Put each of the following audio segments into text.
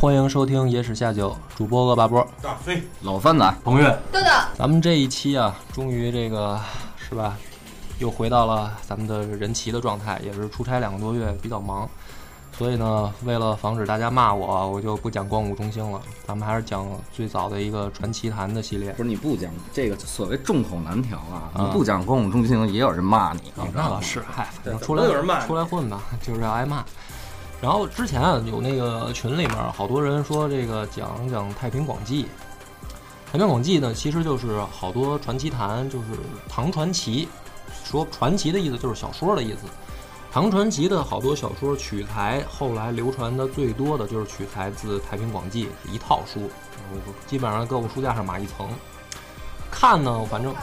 欢迎收听《野史下酒》，主播恶霸波，大飞，老番仔，彭越。豆豆，咱们这一期啊，终于这个是吧，又回到了咱们的人齐的状态，也是出差两个多月，比较忙，所以呢，为了防止大家骂我，我就不讲光武中兴了，咱们还是讲最早的一个传奇谈的系列。不是你不讲这个所谓众口难调啊，啊。你不讲光武中兴，也有人骂你。啊，那倒是，嗨，反正出来总有人骂你。出来混吧，就是要挨骂。然后之前啊，有那个群里面好多人说这个讲讲《太平广记》，《太平广记》呢，其实就是好多传奇谈，就是唐传奇。说传奇的意思就是小说的意思。唐传奇的好多小说取材，后来流传的最多的就是取材自《太平广记》一套书，基本上各个书架上码一层。看呢，反正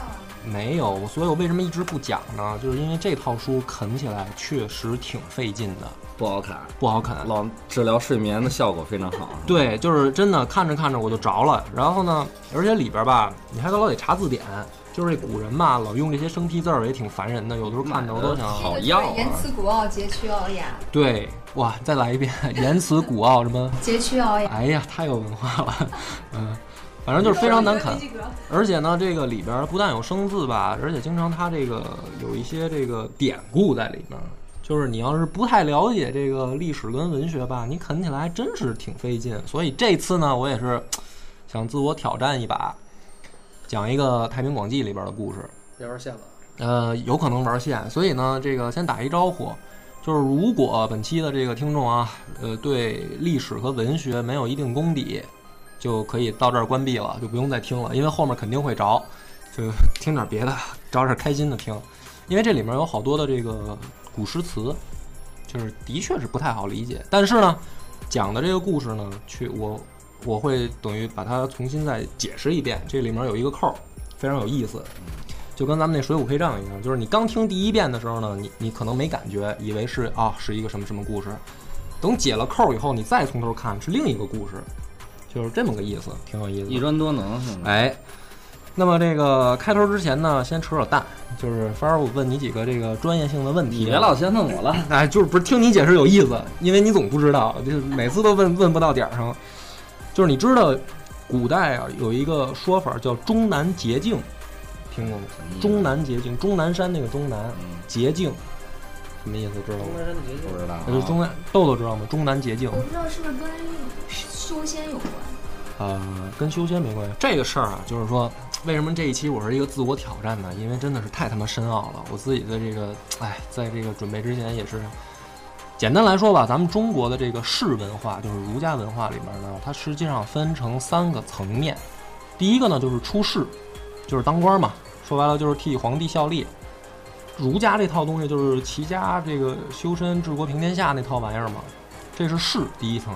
没有，所以我为什么一直不讲呢？就是因为这套书啃起来确实挺费劲的，不好啃，不好啃。老治疗睡眠的效果非常好。对，就是真的看着看着我就着了。然后呢，而且里边吧，你还老得查字典，就是这古人嘛，老用这些生僻字儿也挺烦人的。有的时候看着我都想，好要啊言辞古奥，佶屈聱牙，对，哇，再来一遍，言辞古奥什么？佶屈聱牙。哎呀，太有文化了，嗯，反正就是非常难啃。而且呢，这个里边不但有生字吧，而且经常它这个有一些这个典故在里面。就是你要是不太了解这个历史跟文学吧，你啃起来还真是挺费劲。所以这次呢，我也是想自我挑战一把，讲一个《太平广记》里边的故事。别玩线了。呃，有可能玩线，所以呢，这个先打一招呼，就是如果本期的这个听众啊，呃，对历史和文学没有一定功底，就可以到这儿关闭了，就不用再听了，因为后面肯定会着，就听点别的，找点开心的听，因为这里面有好多的这个古诗词，就是的确是不太好理解，但是呢，讲的这个故事呢，去我我会等于把它重新再解释一遍，这里面有一个扣，非常有意思。就跟咱们那《水浒配账》一样，就是你刚听第一遍的时候呢，你你可能没感觉，以为是啊是一个什么什么故事，等解了扣以后，你再从头看是另一个故事，就是这么个意思，挺有意思。一专多能是吗？哎，那么这个开头之前呢，先扯扯淡，就是凡儿我问你几个这个专业性的问题，你别老先问我了。哎，就是不是听你解释有意思，因为你总不知道，就是每次都问问不到点儿上。就是你知道，古代啊有一个说法叫终南捷径，听过吗？终南捷径，终南山那个终南嗯捷径，什么意思知道吗？中山节不知道啊。就是终南豆豆知道吗？中南捷径我，不知道是不是跟修仙有关。呃，跟修仙没关系。这个事儿啊，就是说，为什么这一期我是一个自我挑战呢？因为真的是太他妈深奥了。我自己的这个，哎，在这个准备之前也是，简单来说吧，咱们中国的这个士文化，就是儒家文化里面呢，它实际上分成三个层面。第一个呢，就是出仕，就是当官嘛，说白了就是替皇帝效力。儒家这套东西就是齐家这个修身治国平天下那套玩意儿嘛，这是仕第一层。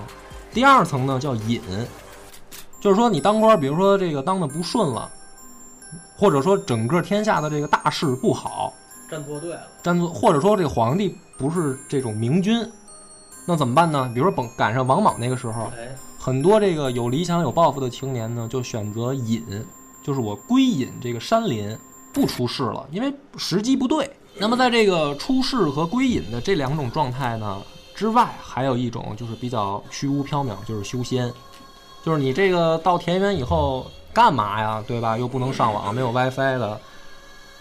第二层呢叫隐，就是说你当官，比如说这个当的不顺了，或者说整个天下的这个大事不好，站错队了，站错，或者说这个皇帝不是这种明君，那怎么办呢？比如说本赶上王莽那个时候，哎，很多这个有理想有抱负的青年呢，就选择隐，就是我归隐这个山林，不出世了，因为时机不对。那么在这个出世和归隐的这两种状态呢之外，还有一种就是比较虚无缥缈，就是修仙，就是你这个到田园以后干嘛呀？对吧？又不能上网，没有 WiFi 的，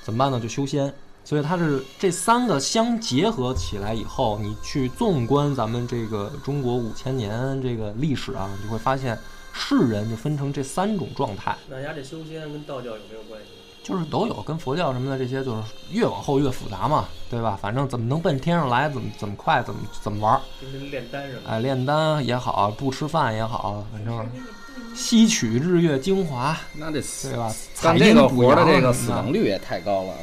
怎么办呢？就修仙。所以它是这三个相结合起来以后，你去纵观咱们这个中国五千年这个历史啊，你就会发现世人就分成这三种状态。那人家这修仙跟道教有没有关系？就是都有跟佛教什么的这些，就是越往后越复杂嘛，对吧？反正怎么能奔天上来，怎么怎么快，怎么怎么玩儿。跟跟炼丹似的。哎，炼丹也好，不吃饭也好，反正吸取日月精华，那得对吧？采阴干这个补活的这个死亡率也太高了。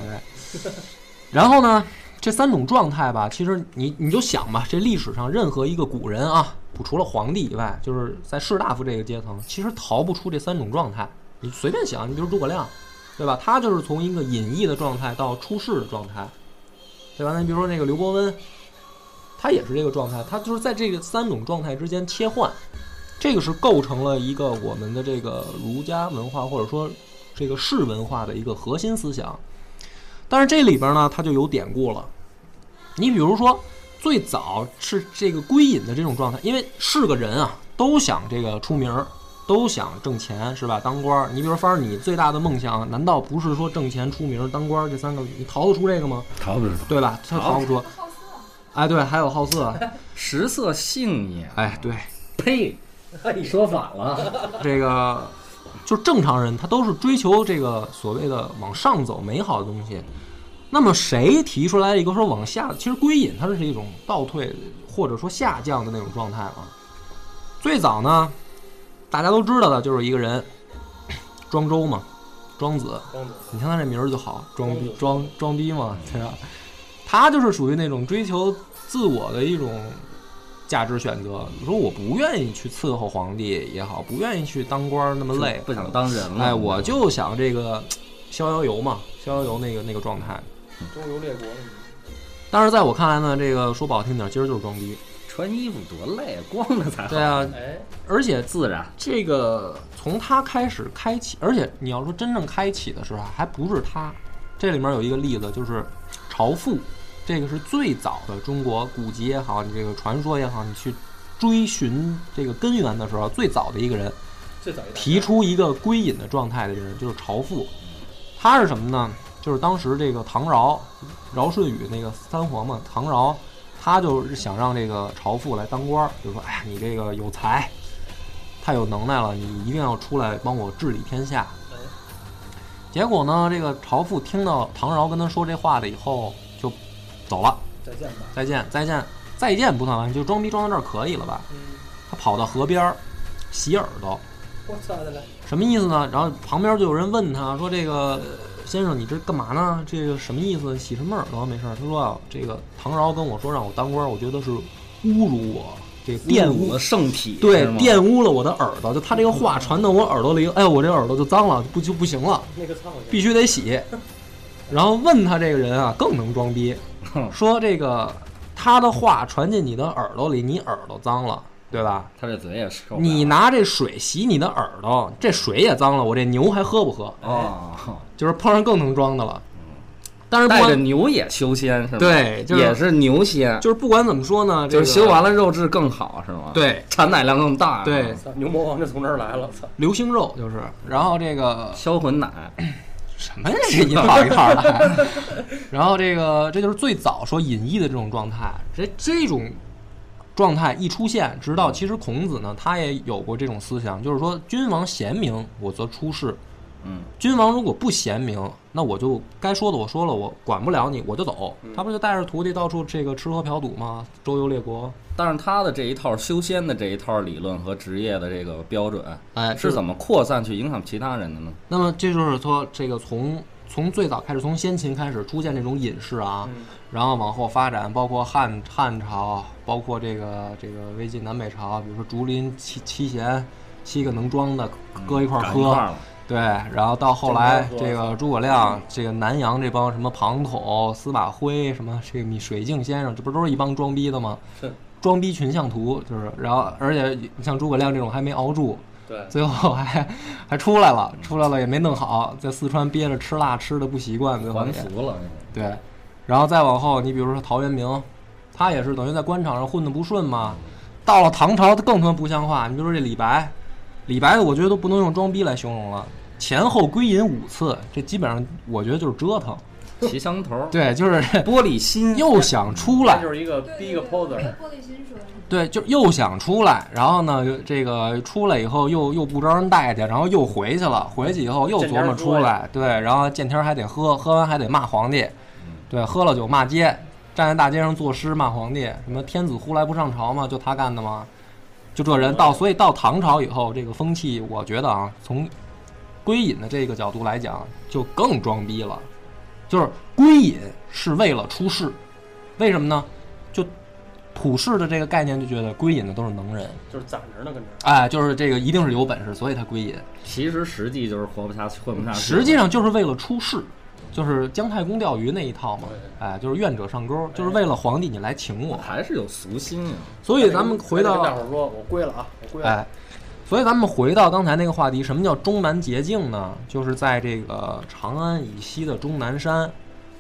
然后呢，这三种状态吧，其实你你就想吧，这历史上任何一个古人啊，不除了皇帝以外，就是在士大夫这个阶层，其实逃不出这三种状态。你随便想，你比如诸葛亮，对吧？他就是从一个隐逸的状态到出世的状态，对吧？那你比如说那个刘伯温，他也是这个状态，他就是在这个三种状态之间切换，这个是构成了一个我们的这个儒家文化或者说这个士文化的一个核心思想。但是这里边呢，它就有典故了。你比如说，最早是这个归隐的这种状态，因为是个人啊，都想这个出名儿，都想挣钱，是吧？当官儿。你比如说，你最大的梦想，难道不是说挣钱、出名、当官儿这三个？你逃得出这个吗？逃不出，对吧？他逃不出。好色，哎，对，还有好色，食色性也。哎，对，呸！你说反了，这个就正常人，他都是追求这个所谓的往上走美好的东西。那么谁提出来一个说往下？其实归隐它是一种倒退或者说下降的那种状态啊。最早呢，大家都知道的就是一个人，庄周嘛，庄子。庄子你听他这名儿就好，装逼庄装装逼嘛，对吧？他就是属于那种追求自我的一种价值选择。你说我不愿意去伺候皇帝也好，不愿意去当官那么累，不想当人了。哎，我就想这个逍遥游嘛，逍遥游那个那个状态。周游列国呢？但是在我看来呢，这个说不好听点儿，今儿就是装逼。穿衣服多累，光着才好。对啊，哎，而且自然。这个从他开始开启，而且你要说真正开启的时候，还不是他。这里面有一个例子，就是朝父，这个是最早的中国古籍也好，你这个传说也好，你去追寻这个根源的时候，最早的一个人最早提出一个归隐的状态的人，就是朝父。他是什么呢？就是当时这个唐尧，尧舜禹那个三皇嘛，唐尧，他就是想让这个朝父来当官儿，就说：“哎呀，你这个有才，太有能耐了，你一定要出来帮我治理天下。”哎结果呢，这个朝父听到唐尧跟他说这话了以后，就走了，再见吧。再见，再见，再见不算完，就装逼装到这儿可以了吧？嗯，他跑到河边儿洗耳朵，我操的嘞！什么意思呢？然后旁边就有人问他说：“这个呃先生，你这干嘛呢？这个什么意思？洗什么耳朵？没事儿。”他说：“啊，这个唐尧跟我说让我当官，我觉得是侮辱我，这玷污了圣体，对玷污了我的耳朵。就他这个话传到我耳朵里，哎，我这耳朵就脏了，不就不行了，那个必须得洗。然后问他这个人啊，更能装逼，说这个他的话传进你的耳朵里，你耳朵脏了，对吧？他这嘴也是。你拿这水洗你的耳朵，这水也脏了，我这牛还喝不喝？哦，就是碰上更能装的了。但是不带着牛也修仙是吗？对就是也是牛仙，就是不管怎么说呢，这个就是修完了肉质更好是吗？，对产奶量更大。对，牛魔王就从这儿来了，操！流星肉就是，然后这个销魂奶，什么呀？这一套一套的。然后这个这就是最早说隐逸的这种状态，这这种状态一出现，直到其实孔子呢，他也有过这种思想，就是说君王贤明，我则出世；嗯，君王如果不贤明，那我就该说的我说了，我管不了你，我就走。他不就带着徒弟到处这个吃喝嫖赌吗？周游列国。但是他的这一套修仙的这一套理论和职业的这个标准，哎，是怎么扩散去影响其他人的呢？那么这就是说，这个从从最早开始，从先秦开始出现这种隐士啊，嗯。然后往后发展，包括汉汉朝，包括这个这个魏晋南北朝，比如说竹林七七贤，七个能装的搁一块儿喝，对，然后到后来这个诸葛亮，这个南阳这帮什么庞统、司马徽，什么这个米水镜先生，这不都是一帮装逼的吗？是。装逼群像图就是，然后而且像诸葛亮这种还没熬住，对，最后还还出来了，出来了也没弄好，在四川憋着吃辣吃的不习惯，最后还也俗了。对，然后再往后，你比如说陶渊明，他也是等于在官场上混得不顺嘛。到了唐朝，他更他妈不像话。你比如说这李白，李白我觉得都不能用装逼来形容了，前后归隐五次，这基本上我觉得就是折腾。骑墙头，对，就是 玻璃心，又想出来，他 就是一个逼个 poser，玻璃心说的。对，就又想出来，然后呢，这个出来以后又又不招人待见，然后又回去了，回去以后又琢磨出来，对，然后见天儿还得喝，喝完还得骂皇帝，对，喝了酒骂街，站在大街上作诗骂皇帝，什么天子呼来不上朝嘛，就他干的吗？就这人到，所以到唐朝以后，这个风气，我觉得啊，从归隐的这个角度来讲，就更装逼了，就是归隐是为了出世，为什么呢？就普世的这个概念就觉得归隐的都是能人，就是攒着呢，跟着。哎，就是这个一定是有本事，所以他归隐。其实实际就是活不下去，混不下去。实际上就是为了出世，就是姜太公钓鱼那一套嘛。哎，就是愿者上钩，就是为了皇帝你来请我。还是有俗心啊。所以咱们回到大伙儿说，我归了啊，我归了。哎，所以咱们回到刚才那个话题，什么叫终南捷径呢？就是在这个长安以西的终南山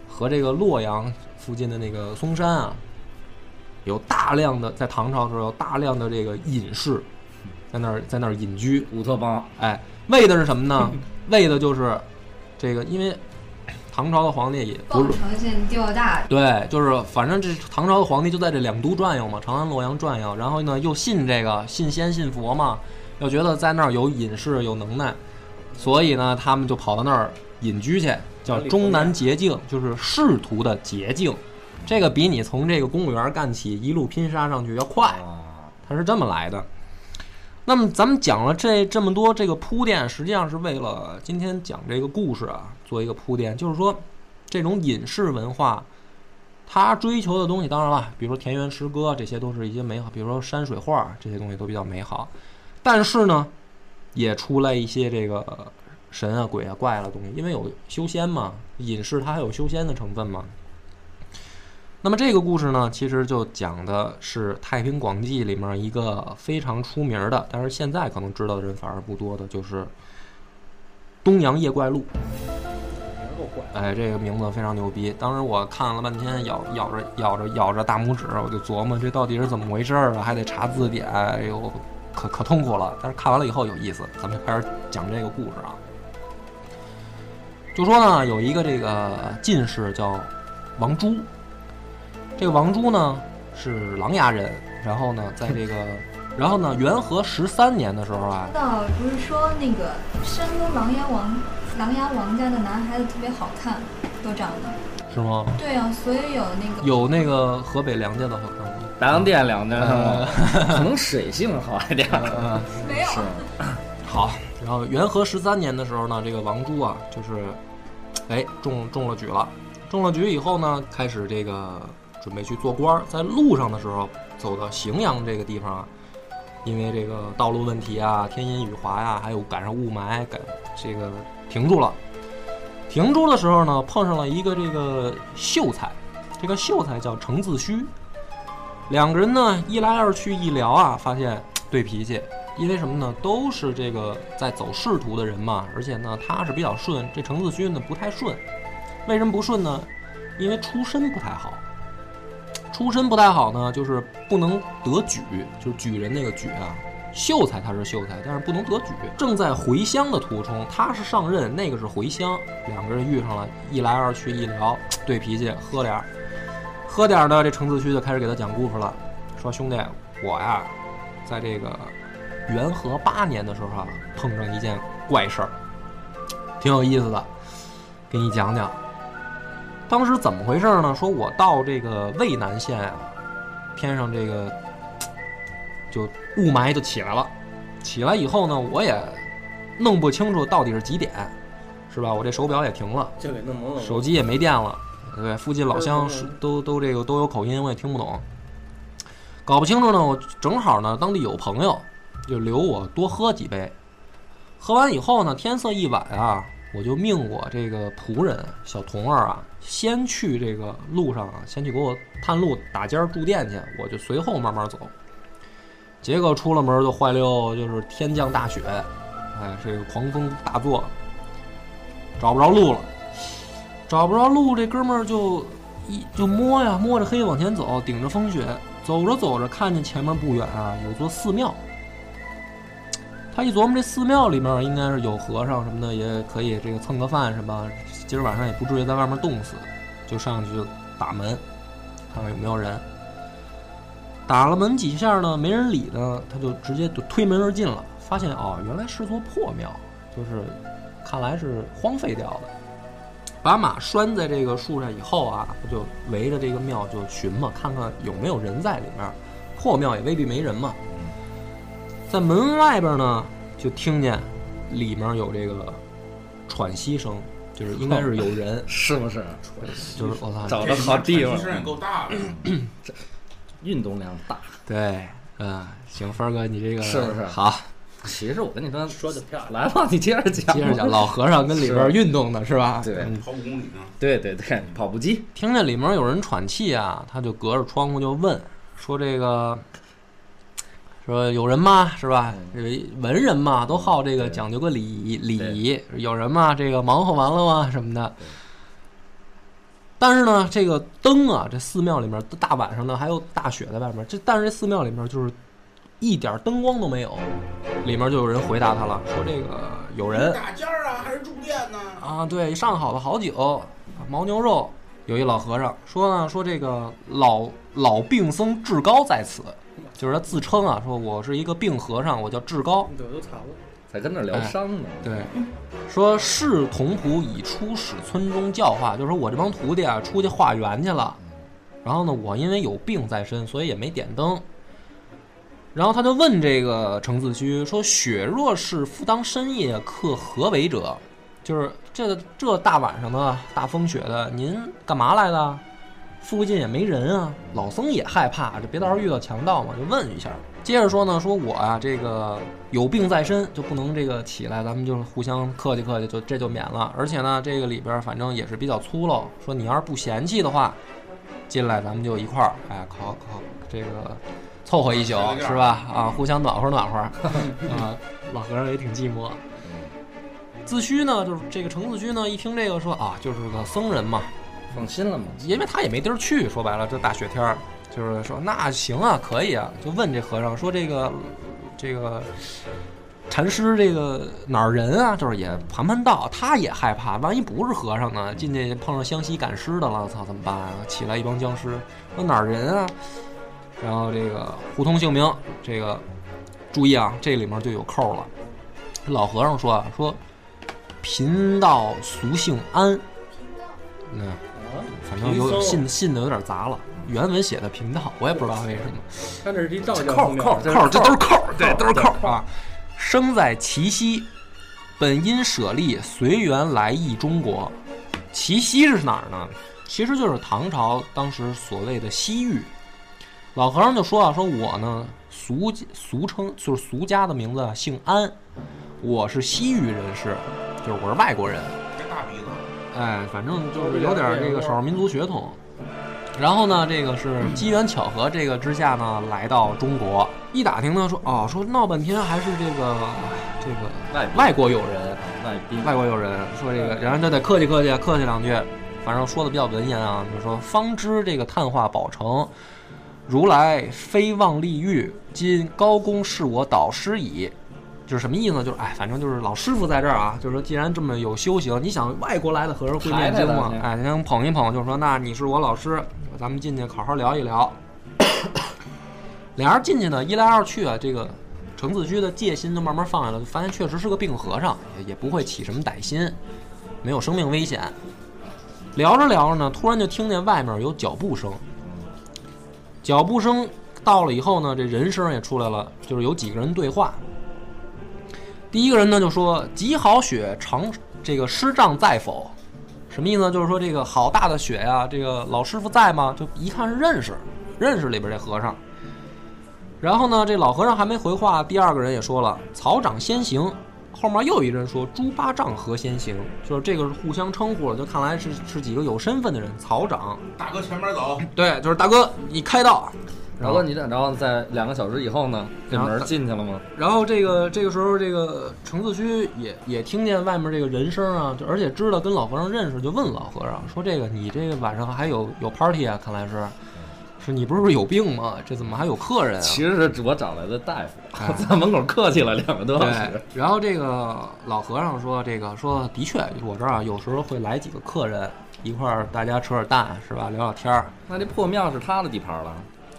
和这个洛阳附近的那个嵩山啊，有大量的在唐朝的时候有大量的这个隐士在那儿在那儿隐居，乌托邦，哎，为的是什么呢？为的就是这个，因为唐朝的皇帝也 不是凤城县钓大，对，就是反正这唐朝的皇帝就在这两都转悠嘛，长安、洛阳转悠，然后呢又信这个信仙信佛嘛，又觉得在那儿有隐士有能耐，所以呢他们就跑到那儿隐居去，叫终南捷径，就是仕途的捷径。这个比你从这个公务员干起一路拼杀上去要快，啊，它是这么来的。那么咱们讲了这这么多这个铺垫，实际上是为了今天讲这个故事啊做一个铺垫，就是说这种隐士文化，他追求的东西，当然了，比如说田园诗歌，这些都是一些美好，比如说山水画这些东西都比较美好，但是呢，也出来一些这个神啊鬼啊怪啊的东西，因为有修仙嘛，隐士他还有修仙的成分嘛。那么这个故事呢，其实就讲的是《太平广记》里面一个非常出名的，但是现在可能知道的人反而不多的，就是东洋夜怪录。哎，这个名字非常牛逼。当时我看了半天，咬咬着咬着咬着大拇指，我就琢磨这到底是怎么回事儿啊？还得查字典，哎呦，可可痛苦了。但是看完了以后有意思，咱们就开始讲这个故事啊。就说呢，有一个这个进士叫王珠，这个王珠呢是琅琊人，然后呢在这个，然后呢元和十三年的时候啊知，道不是说那个山东琅琊王琅琊王家的男孩子特别好看，都长得。是吗？对啊，所以有那个有那个河北梁家的好看洋店两家是吗？可能水性好一点。嗯。没有是，好，然后元和十三年的时候呢，这个王朱啊，就是，哎，中中了举了，中了举以后呢，开始这个准备去做官儿，在路上的时候，走到荥阳这个地方啊，因为这个道路问题啊，天阴雨滑呀、还有赶上雾霾，赶这个停住了。停住的时候呢，碰上了一个这个秀才，这个秀才叫程自虚，两个人呢一来二去一聊啊，发现对脾气，因为什么呢？都是这个在走仕途的人嘛，而且呢他是比较顺，这程子虚呢不太顺。为什么不顺呢？因为出身不太好。出身不太好呢，就是不能得举，就是举人那个举啊。秀才他是秀才，但是不能得举。正在回乡的途中，他是上任，那个是回乡，两个人遇上了，一来二去一聊，对脾气，喝点儿，喝点儿呢，这程自虚就开始给他讲故事了，说兄弟，我呀，在这个元和八年的时候啊，碰上一件怪事儿，挺有意思的，给你讲讲。当时怎么回事呢？说我到这个渭南县啊，天上这个就雾霾就起来了，起来以后呢，我也弄不清楚到底是几点，是吧？我这手表也停，了。手机也没电了，对，附近老乡是都都这个都有口音，我也听不懂，搞不清楚呢。我正好呢，当地有朋友就留我多喝几杯，喝完以后呢，天色一晚啊，我就命我这个仆人小童儿啊，先去这个路上啊，先去给我探路打尖儿住店去，我就随后慢慢走。结果出了门就坏溜，就是天降大雪，哎，这个狂风大作，找不着路了。找不着路，这哥们儿就一就摸呀，摸着黑往前走，顶着风雪，走着走着，看见前面不远啊有座寺庙。他一琢磨，这寺庙里面应该是有和尚什么的，也可以这个蹭个饭什么，今儿晚上也不至于在外面冻死，就上去就打门，看看有没有人。打了门几下呢，没人理呢，他就直接就推门而进了，发现哦，原来是座破庙，就是看来是荒废掉的。把马拴在这个树上以后啊，他就围着这个庙就寻嘛，看看有没有人在里面。破庙也未必没人嘛。在门外边呢，就听见里面有这个喘息声，就是应该是有人，是不是？就是我操，找着好地方声也够大的，运动量大，对，嗯，行，帆哥，你这个是不是好？其实我跟你说，说的漂亮。来吧，你接着讲。接着讲，老和尚跟里边运动呢，是吧？对嗯跑五公里呢。对对对，跑步机，听见里面有人喘气啊，他就隔着窗户就问说：“这个说有人吗？是吧？文人嘛，都好这个讲究个礼仪礼仪，有人吗？这个忙活完了吗？什么的。”但是呢，这个灯啊，这寺庙里面大晚上的还有大雪在外面，这但是这寺庙里面就是一点灯光都没有，里面就有人回答他了，说这个有人打尖儿啊，还是住店呢？啊，对，上好了好酒，牦牛肉。有一老和尚说呢，说这个老老病僧志高在此，就是他自称啊，说我是一个病和尚，我叫志高。对，都惨了。在跟那儿聊伤呢。对，说是童仆已出使村中教化，就是说我这帮徒弟啊出去化缘去了，然后呢，我因为有病在身，所以也没点灯。然后他就问这个程自虚说：“雪若是复当深夜，客何为者？就是这这大晚上的大风雪的，您干嘛来的？附近也没人啊。老僧也害怕，这别到时候遇到强盗嘛，就问一下。接着说呢，说我啊这个有病在身，就不能这个起来，咱们就互相客气客气，就这就免了。而且呢，这个里边反正也是比较粗陋，说你要是不嫌弃的话，进来咱们就一块儿，哎，烤烤这个凑合一宿是吧？啊，互相暖和暖和。啊，老和尚也挺寂寞。自虚呢，就是这个程自虚呢，一听这个说啊，就是个僧人嘛，放心了嘛。因为他也没地儿去，说白了，这大雪天儿，就是说那行啊，可以啊，就问这和尚说这个这个禅师这个哪儿人啊？就是也盘盘道，他也害怕，万一不是和尚呢？进去碰上湘西赶尸的了，操，怎么办啊？起来一帮僵尸，说哪儿人啊？然后这个互通姓名，这个注意啊，这里面就有扣了。老和尚说啊，说贫道俗姓安，嗯。啊，反正有信信的有点杂了，原文写的贫道，我也不知道为什么。他这是一道教扣扣扣，这都是扣，对，都是扣啊。生在齐西，本因舍利随缘来意中国。齐溪是哪儿呢？其实就是唐朝当时所谓的西域。老和尚就说啊，说我呢俗俗称就是俗家的名字啊姓安，我是西域人士，就是我是外国人。这大鼻子，哎，反正就是有点儿这个少数民族血统。然后呢，这个是机缘巧合这个之下呢，来到中国。一打听呢，说哦，说闹半天还是这个这个外外国友人，外宾，外国友人说这个，然后就得客气客气，客气两句。反正说的比较文言啊，就说方知这个碳化宝成，如来非妄利欲，今高公是我导师矣。就是什么意思呢？就是哎，反正就是老师傅在这儿啊，就是说既然这么有修行，你想外国来的和尚会念经吗哎，先捧一捧，就说那你是我老师，咱们进去好好聊一聊。俩人进去呢，一来二去啊，这个程子居的戒心就慢慢放下了，就发现确实是个病和尚，也也不会起什么歹心，没有生命危险。聊着聊着呢，突然就听见外面有脚步声，脚步声到了以后呢，这人声也出来了，就是有几个人对话。第一个人呢就说：“极好雪，长这个师丈在否？”什么意思呢？就是说这个好大的雪呀、这个老师傅在吗？就一看是认识，认识里边这和尚。然后呢，这老和尚还没回话，第二个人也说了：“草长先行。”后面又有一人说：“猪八丈何先行？”就是这个是互相称呼了，就看来是是几个有身份的人。草长，大哥前面走，对，就是大哥，你开道。然后你这，然后在两个小时以后呢，这门进去了吗？然后这个这个时候，这个程自虚也也听见外面这个人声啊，就而且知道跟老和尚认识，就问老和尚说：“这个你这个晚上还有有 party 啊？看来是说你不是有病吗？这怎么还有客人啊？其实是我找来的大夫，哎 在门口客气了两个多小时。，然后这个老和尚说：“这个说的确，我这儿啊有时候会来几个客人，一块儿大家扯扯淡，是吧？聊聊天儿。那这破庙是他的地盘了，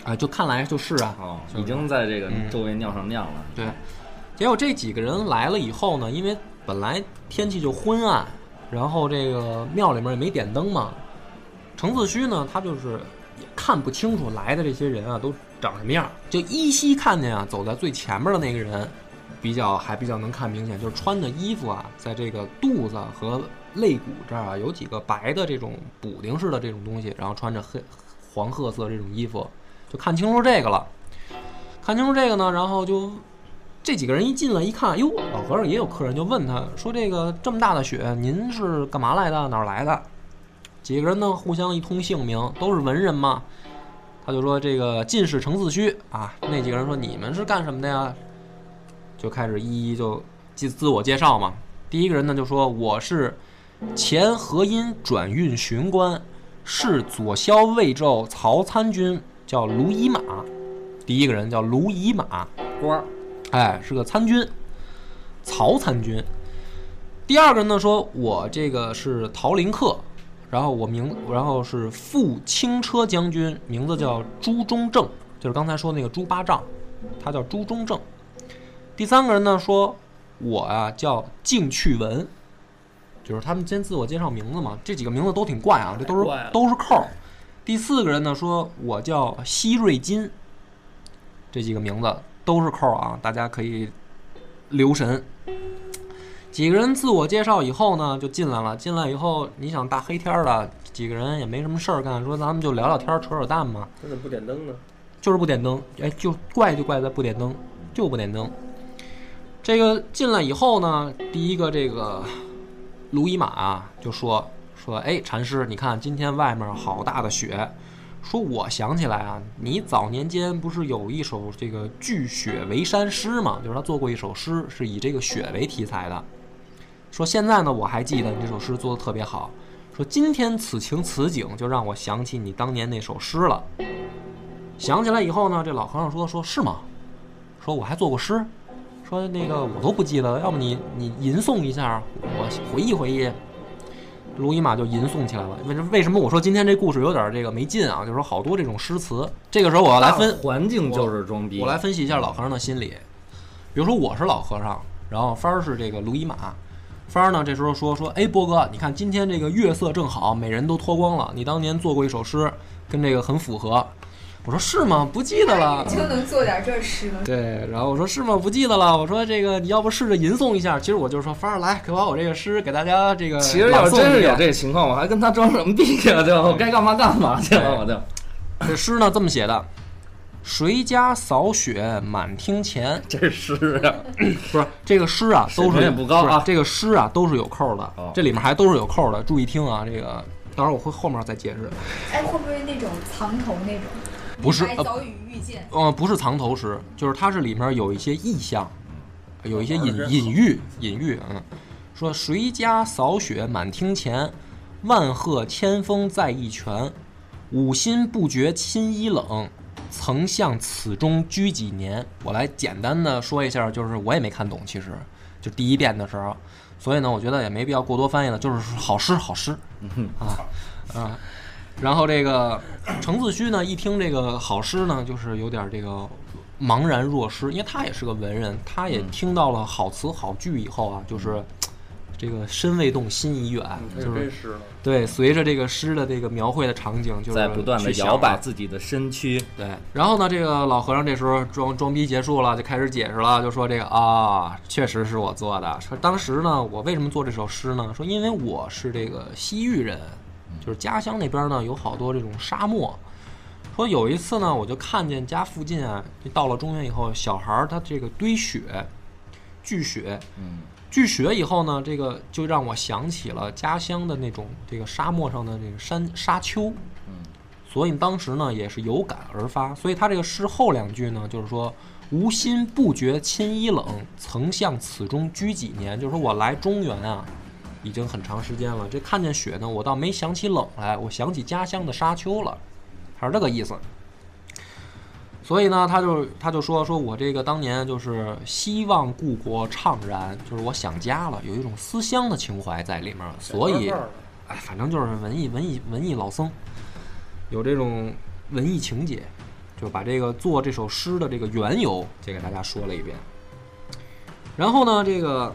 啊，就看来就是啊，哦，已经在这个嗯周围尿上尿了。对。结果这几个人来了以后呢，因为本来天气就昏暗，然后这个庙里面也没点灯嘛，程自虚呢，他就是也看不清楚来的这些人啊都长什么样，就依稀看见啊走在最前面的那个人，比较还比较能看明显，就是穿的衣服啊，在这个肚子和肋骨这儿啊有几个白的这种补丁式的这种东西，然后穿着黑黄褐色这种衣服，就看清楚这个了。看清楚这个呢，然后就这几个人一进来一看，哟，老和尚也有客人，就问他说：“这个这么大的雪，您是干嘛来的？哪儿来的？”几个人呢互相一通姓名，都是文人嘛。他就说：“这个进士程四虚啊。”那几个人说：“你们是干什么的呀？”就开始一一就自自我介绍嘛。第一个人呢就说：“我是前河阴转运巡官，是左骁卫胄曹参军，叫卢乙马。”第一个人叫卢乙马，官儿哎，是个参军，曹参军。第二个人呢说，我这个是陶林客，然后我名，然后是副轻车将军，名字叫朱中正，就是刚才说那个朱八丈，他叫朱中正。第三个人呢说，我啊叫敬趣文，就是他们先自我介绍名字嘛，这几个名字都挺怪啊，这都是都是扣。第四个人呢说，我叫西瑞金，这几个名字都是扣啊，大家可以留神。几个人自我介绍以后呢，就进来了。进来以后，你想大黑天儿的，几个人也没什么事儿干，说咱们就聊聊天、扯扯淡嘛。他怎么不点灯呢？就是不点灯，哎，就怪就怪在不点灯，就不点灯。这个进来以后呢，第一个这个卢伊玛啊就说说，哎，禅师，你看今天外面好大的雪，说我想起来啊，你早年间不是有一首这个聚雪为山诗吗？就是他做过一首诗，是以这个雪为题材的。说现在呢，我还记得你这首诗做的特别好。说今天此情此景，就让我想起你当年那首诗了。想起来以后呢，这老和尚说：“说是吗？说我还做过诗，说那个我都不记得了，要不你你吟诵一下，我回忆回忆。”卢伊玛就吟诵起来了。为什为什么我说今天这故事有点这个没劲啊？就是说好多这种诗词。这个时候我要来分，环境就是装逼。我来分析一下老和尚的心理。比如说我是老和尚，然后帆儿是这个卢伊玛。帆儿呢这时候说说，哎，波哥，你看今天这个月色正好，美人都脱光了。你当年做过一首诗，跟这个很符合。我说是吗？不记得了。就能做点这诗了。对，然后我说是吗？不记得了。我说这个你要不试着吟诵一下？其实我就是说，芳儿来，给把我这个诗给大家这个其实朗诵一要真是有遍这情况，我还跟他装什么逼呀？就我该干嘛干嘛去了，我就。这诗呢这么写的：谁家扫雪满厅前？这诗啊，不是这个诗啊，都是水平也不高啊这个诗啊都是有扣的哦，这里面还都是有扣的，注意听啊。这个到时候我会后面再解释。哎，会不会那种藏头那种？不是早已遇见。嗯，不是藏头诗，就是它是里面有一些意象，有一些隐哦隐喻，隐喻。嗯，说谁家扫雪满厅前，万壑千峰在一泉，五心不觉亲衣冷，曾向此中居几年。我来简单的说一下，就是我也没看懂，其实就第一遍的时候，所以呢，我觉得也没必要过多翻译了，就是好诗好诗啊啊。然后这个程自虚呢，一听这个好诗呢，就是有点这个茫然若失，因为他也是个文人，他也听到了好词好句以后啊，就是这个身未动，心已远，这就是是真诗了。对，随着这个诗的这个描绘的场景，就是在不断的摇摆啊自己的身躯。对，然后呢，这个老和尚这时候装装逼结束了，就开始解释了，就说这个啊，确实是我做的。说当时呢，我为什么做这首诗呢？说因为我是这个西域人，就是家乡那边呢有好多这种沙漠。说有一次呢，我就看见家附近啊，就到了中原以后，小孩儿他这个堆雪，聚雪，嗯，聚雪以后呢，这个就让我想起了家乡的那种这个沙漠上的这个山沙丘，嗯，所以当时呢也是有感而发。所以他这个诗后两句呢，就是说“无心不觉亲衣冷，曾向此中居几年”，就是说我来中原啊，已经很长时间了。这看见雪呢，我倒没想起冷来，我想起家乡的沙丘了，还是这个意思。所以呢，他就他就说说我这个当年就是希望故国怅然，就是我想家了，有一种思乡的情怀在里面，所以哎，反正就是文艺文艺文艺老僧，有这种文艺情节，就把这个做这首诗的这个缘由，就给大家说了一遍。然后呢，这个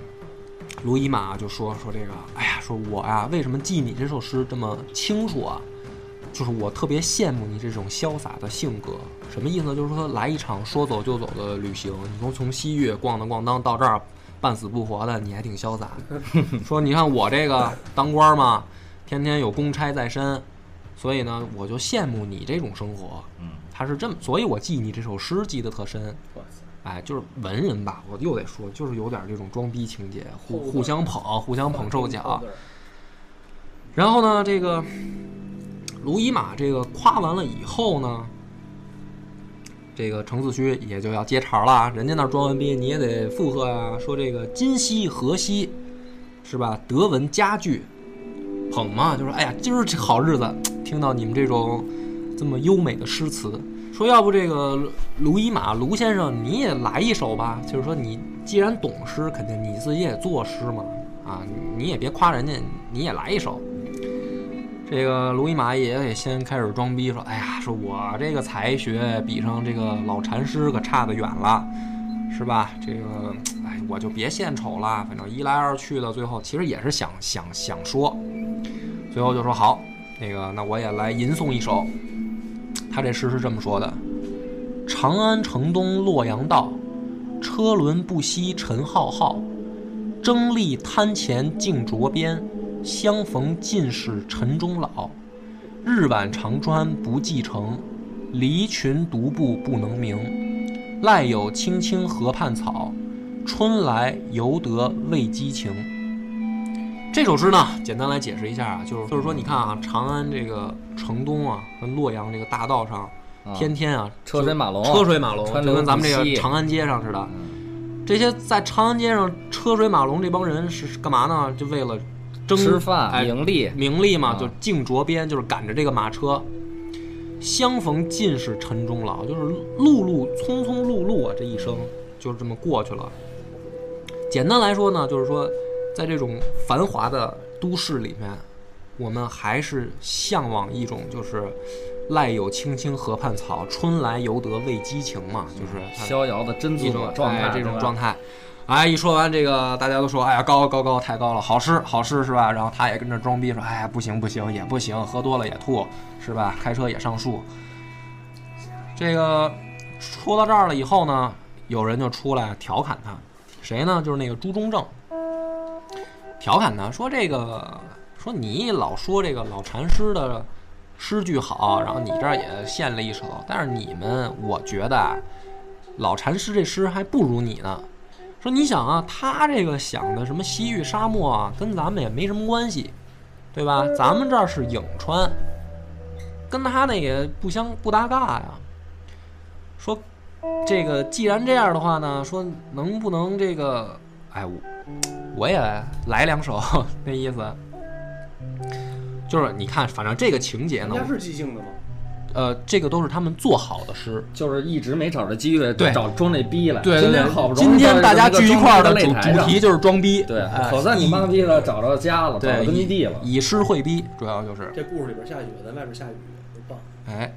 卢伊玛就说说这个，哎呀，说我呀，为什么记你这首诗这么清楚啊？就是我特别羡慕你这种潇洒的性格。什么意思呢？就是说来一场说走就走的旅行，你从从西域逛荡逛荡到这儿，半死不活的，你还挺潇洒。说你看我这个当官嘛，天天有公差在身，所以呢，我就羡慕你这种生活。嗯，他是这么，所以我记你这首诗记得特深。哎，就是文人吧，我又得说，就是有点这种装逼情节，互互相捧，互相捧臭脚然后呢，这个卢伊玛这个夸完了以后呢，这个程子虚也就要接茬了，人家那装完逼，你也得附和呀、说这个今夕何夕，是吧？德文佳句，捧嘛，就说哎呀，今儿这好日子，听到你们这种这么优美的诗词，说要不这个卢伊玛卢先生你也来一首吧？就是说你既然懂诗，肯定你自己也作诗嘛，啊，你也别夸人家，你也来一首。这个卢伊玛也得先开始装逼，说：“哎呀，说我这个才学比上这个老禅师可差得远了，是吧？这个，哎，我就别献丑了。反正一来二去的，最后其实也是想想想说，最后就说好，那个那我也来吟诵一首。他这诗是这么说的：长安城东洛阳道，车轮不息尘浩浩，争利滩前竞着边。”相逢尽是尘中老，日晚长川不继承，离群独步不能鸣。赖有青青河畔草，春来犹得未激情。这首诗呢，简单来解释一下啊，就是就是说，你看啊，长安这个城东啊，跟洛阳这个大道上，啊天天啊，车水马龙车水马龙，就跟咱们这个长安街上似的。嗯这些在长安街上车水马龙这帮人是是干嘛呢？就为了争吃饭哎盈利，名利嘛，啊就竞着边，就是赶着这个马车。相逢尽是尘中老，就是碌碌匆匆碌碌啊，这一生就是这么过去了。简单来说呢，就是说，在这种繁华的都市里面，我们还是向往一种就是“赖有青青河畔草，春来犹得未激情”嘛，就是逍遥的真自一种我状态，哎、这种状态。哎，一说完这个，大家都说，哎呀，高高高，太高了，好诗好诗是吧？然后他也跟着装逼说，哎呀，不行不行，也不行，喝多了也吐是吧？开车也上树。这个说到这儿了以后呢，有人就出来调侃他，谁呢？就是那个朱中正，调侃他说这个说你老说这个老禅师的诗句好，然后你这儿也献了一首，但是你们我觉得啊，老禅师这诗还不如你呢。说你想啊，他这个想的什么西域沙漠啊，跟咱们也没什么关系，对吧？咱们这儿是颍川，跟他那也不相不搭嘎呀。说这个既然这样的话呢，说能不能这个，哎，我我也来两首 那意思。就是你看，反正这个情节呢人家，是即兴的吗？呃，这个都是他们做好的诗，就是一直没找着机会，对找装这逼来。对对今天好不容易今天大家聚一块儿的主主题就是装逼，对哎，可算你以妈逼了，找着家了，找对着根据地了。以诗会逼，主要就是这故事里边下雪，在外边下雨，多棒！哎。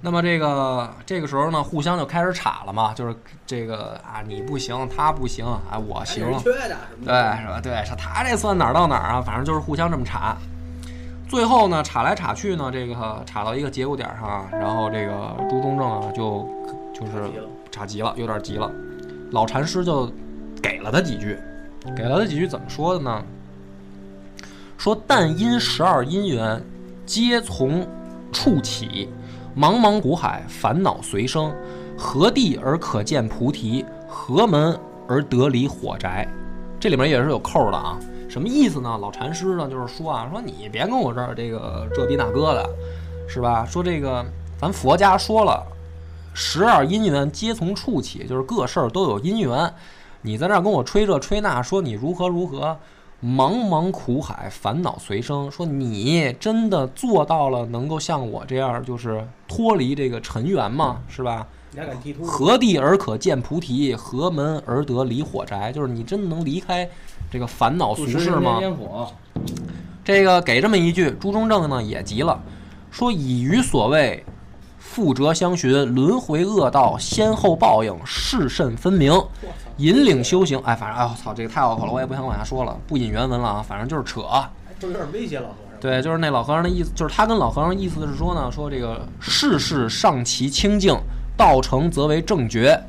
那么这个这个时候呢，互相就开始岔了嘛，就是这个啊，你不行，他不行，啊，我行，缺的什么对，是吧？对，是他这算哪儿到哪儿啊？反正就是互相这么岔。最后呢，岔来岔去呢，这个岔到一个节骨点儿上啊，然后这个朱中正啊，就就是急了岔急了，有点急了。老禅师就给了他几句，给了他几句怎么说的呢？说但因十二因缘，皆从处起，茫茫苦海，烦恼随生。何地而可见菩提？何门而得离火宅？这里面也是有扣的啊。什么意思呢？老禅师呢，就是说啊，说你别跟我这儿这个这逼那哥的，是吧？说这个咱佛家说了，十二因缘皆从处起，就是各事儿都有因缘。你在这儿跟我吹这吹那，说你如何如何，茫茫苦海，烦恼随生。说你真的做到了能够像我这样，就是脱离这个尘缘吗？是吧？何地而可见菩提？何门而得离火宅？就是你真的能离开这个烦恼俗世吗？这个给这么一句，朱中正呢也急了，说以于所谓覆辙相寻，轮回恶道，先后报应，是甚分明。引领修行，哎，反正哎我操，这个太拗口了，我也不想往下说了，不引原文了啊，反正就是扯。还就有点威胁老和尚。对，就是那老和尚的意思，就是他跟老和尚意思是说呢，说这个世事尚其清净，道成则为正觉，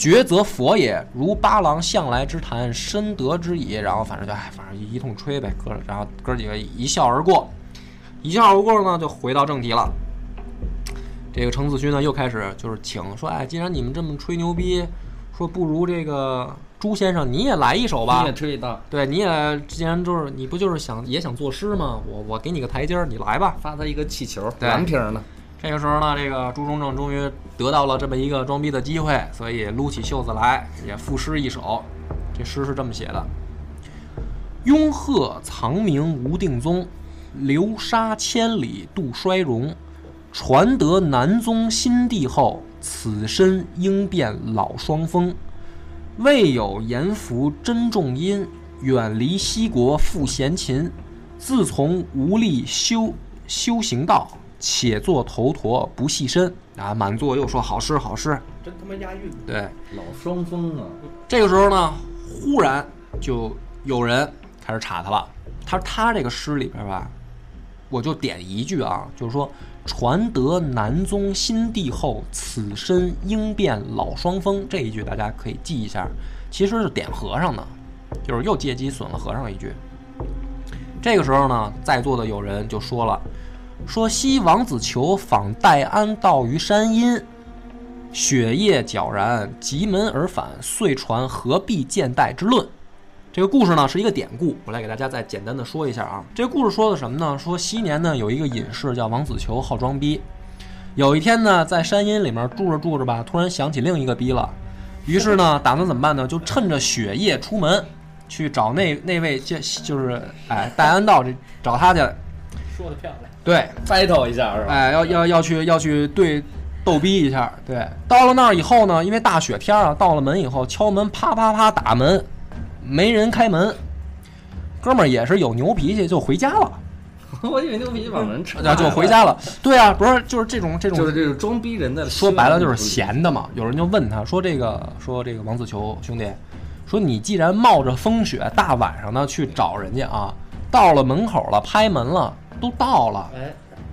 觉则佛也。如八郎向来之谈，深得之矣。然后反正就哎，反正一通吹呗，哥，然后哥几个一笑而过，一笑而过呢，就回到正题了。这个程子虚呢，又开始就是请说，哎，既然你们这么吹牛逼，说不如这个朱先生你也来一首吧你也。吹一道，对，你也既然就是你不就是想也想作诗吗？我我给你个台阶儿，你来吧。发他一个气球，蓝瓶儿呢，这个时候呢，这个朱中正终于得到了这么一个装逼的机会，所以撸起袖子来也赋诗一首。这诗是这么写的：拥鹤藏名无定踪，流沙千里度衰荣。传得南宗新帝后，此身应变老双峰。未有严福真重音，远离西国复闲琴。自从无力修修行道，且作头陀不系身。啊，满座又说好诗好诗。真他妈押韵。对，老双峰啊，这个时候呢，忽然就有人开始查他了。他说他这个诗里边吧，我就点一句啊，就是说传得南宗新帝后，此身应变老双峰这一句大家可以记一下，其实是点和尚的，就是又借机损了和尚一句。这个时候呢，在座的有人就说了，说昔王子求访戴安道于山阴，雪夜皎然，急门而返，遂传何必见戴之论。这个故事呢是一个典故，我来给大家再简单的说一下啊。这个故事说的什么呢？说昔年呢有一个隐士叫王子求，好装逼。有一天呢，在山阴里面住着住着吧，突然想起另一个逼了，于是呢，打算怎么办呢？就趁着雪夜出门，去找那那位就就是哎戴安道这找他去。说的漂亮。对，battle 一下是吧？哎，要要要去要去对逗逼一下。对，到了那儿以后呢，因为大雪天啊，到了门以后敲门，啪啪啪打门，没人开门。哥们儿也是有牛脾气，就回家了，我以为牛脾气把门扯，然后就回家了。对啊，不是就是这种这种，就是这种装逼人的，说白了就是闲的嘛。有人就问他说：“这个说这个王子球兄弟，说你既然冒着风雪大晚上的去找人家啊，到了门口了，拍门了，都到了，哎，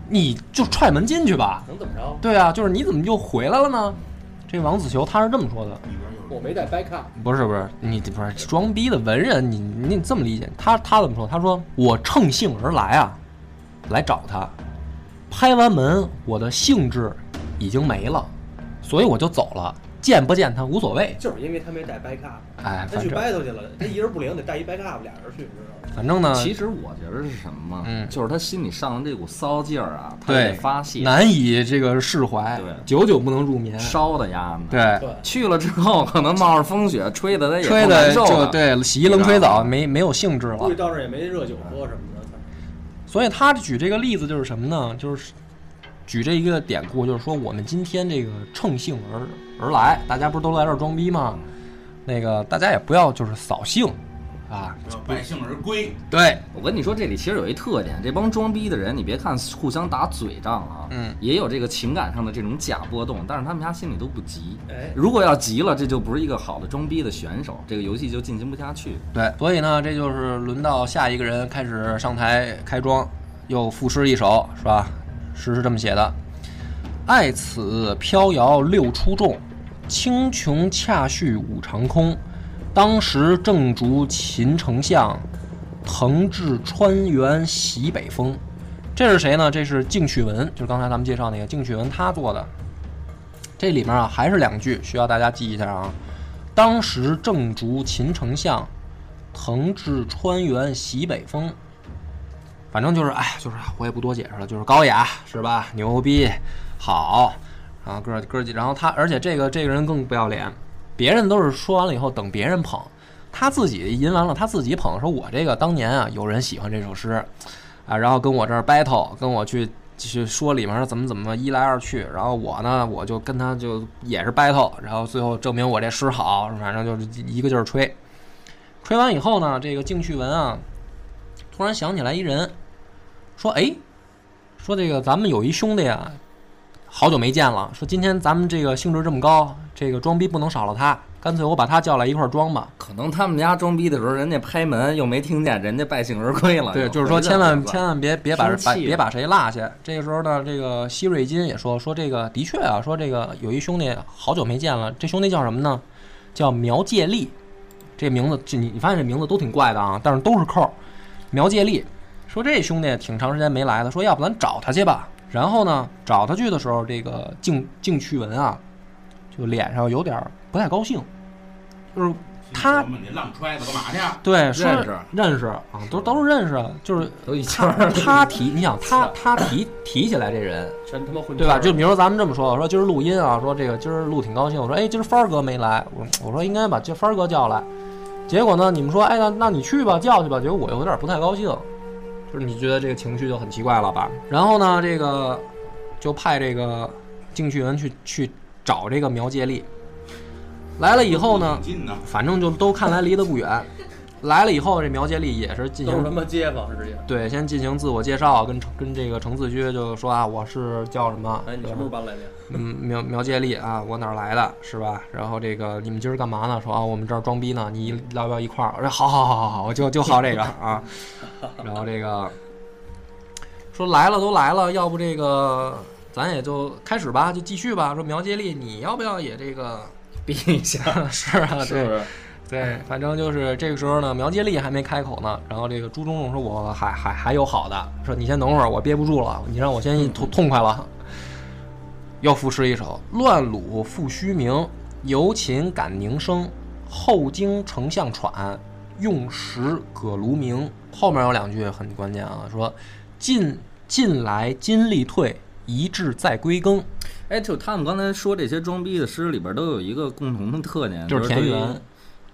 你就踹门进去吧。”能怎么着？对啊，就是你怎么就回来了呢？这王子球他是这么说的，我没带 back up，不是不是，你不是装逼的文人，你你这么理解？他他怎么说？他说我乘兴而来啊，来找他，拍完门，我的兴致已经没了，所以我就走了，见不见他无所谓。就是因为他没带 back up，哎，他去 battle 去了，他一人不灵，得带一 back up，俩人去，知道吗？反正呢，其实我觉得是什么嘛？嗯就是他心里上的这股骚劲儿啊，他发泄，难以这个释怀，对久久不能入眠。烧的呀呢。对，去了之后，可能冒着风雪，吹的他也不吹的就难受。对洗一冷水澡，没没有兴致了估计。到这儿也没热酒喝什么的。所以他举这个例子就是什么呢？就是举这一个典故，就是说我们今天这个乘兴而而来，大家不是都来这儿装逼吗？那个大家也不要就是扫兴啊，要百姓而归。对，我跟你说，这里其实有一特点，这帮装逼的人，你别看互相打嘴仗啊，嗯，也有这个情感上的这种假波动，但是他们家心里都不急。哎，如果要急了，这就不是一个好的装逼的选手，这个游戏就进行不下去。对，所以呢，这就是轮到下一个人开始上台开装，又赋诗一首，是吧？诗是这么写的：爱此飘摇六出众，青琼恰续五长空。当时正逐秦丞相，腾至川原袭北风。这是谁呢？这是敬趣文，就是刚才咱们介绍那个敬趣文他做的。这里面啊还是两句需要大家记一下啊。当时正逐秦丞相，腾至川原袭北风。反正就是，哎，就是我也不多解释了，就是高雅是吧？牛逼，好，啊，哥儿哥哥几，然后他，而且这个这个人更不要脸，别人都是说完了以后等别人捧，他自己吟完了他自己捧，说我这个当年啊有人喜欢这首诗，啊，然后跟我这儿 battle，跟我去去说里面怎么怎么一来二去，然后我呢，我就跟他就也是 battle，然后最后证明我这诗好，反正就是一个劲儿吹。吹完以后呢，这个敬旭文啊，突然想起来一人，说：“哎，说这个咱们有一兄弟啊，好久没见了。说今天咱们这个兴致这么高，这个装逼不能少了他，干脆我把他叫来一块儿装吧。可能他们家装逼的时候，人家拍门又没听见，人家败兴而归了。对，就是说千万千万万别别把把别把谁落下。这个时候呢，这个希瑞金也说说这个的确啊，说这个有一兄弟好久没见了，这兄弟叫什么呢？叫苗介利。这名字，这你你发现这名字都挺怪的啊，但是都是扣儿。苗介利说这兄弟挺长时间没来了，说要不咱找他去吧。然后呢，找他去的时候，这个敬敬趣文啊，就脸上有点儿不太高兴，就是他揣子干嘛去？啊对说认识认识啊，都都是认识，就是都一圈他儿。他提，你想他 他提提起来这人，全他妈混对吧？就比如说咱们这么说，我说今儿录音啊，说这个今儿录挺高兴，我说哎今儿帆儿哥没来，我说我说应该把这帆儿哥叫来，结果呢你们说哎那那你去吧叫去吧，结果我又有点不太高兴，就是你觉得这个情绪就很奇怪了吧？然后呢这个就派这个敬旭文去去找这个苗介利，来了以后呢，反正就都看来离得不远，来了以后这苗接力也是进行都是他妈街坊直接。对，先进行自我介绍，跟跟这个程自居就说啊，我是叫什么？哎，你什么时候搬来的？嗯，苗苗接力啊，我哪儿来的，是吧？然后这个你们今儿干嘛呢？说啊，我们这儿装逼呢，你要不要一块儿？我说好好好好好，我就就好这个 啊。然后这个说来了都来了，要不这个咱也就开始吧，就继续吧。说苗接力，你要不要也这个？逼一下，是啊，对。对，反正就是这个时候呢，苗接力还没开口呢，然后这个朱中仲说：“我还还还有好的，说你先等会儿，我憋不住了，你让我先痛痛快了。”又赋诗一首：“乱鲁复虚名，由秦感宁声。后经丞相喘，用时葛卢明。”后面有两句很关键啊，说：“近近来金力退，一至再归耕。哎，就他们刚才说这些装逼的诗里边都有一个共同的特点，就是田园，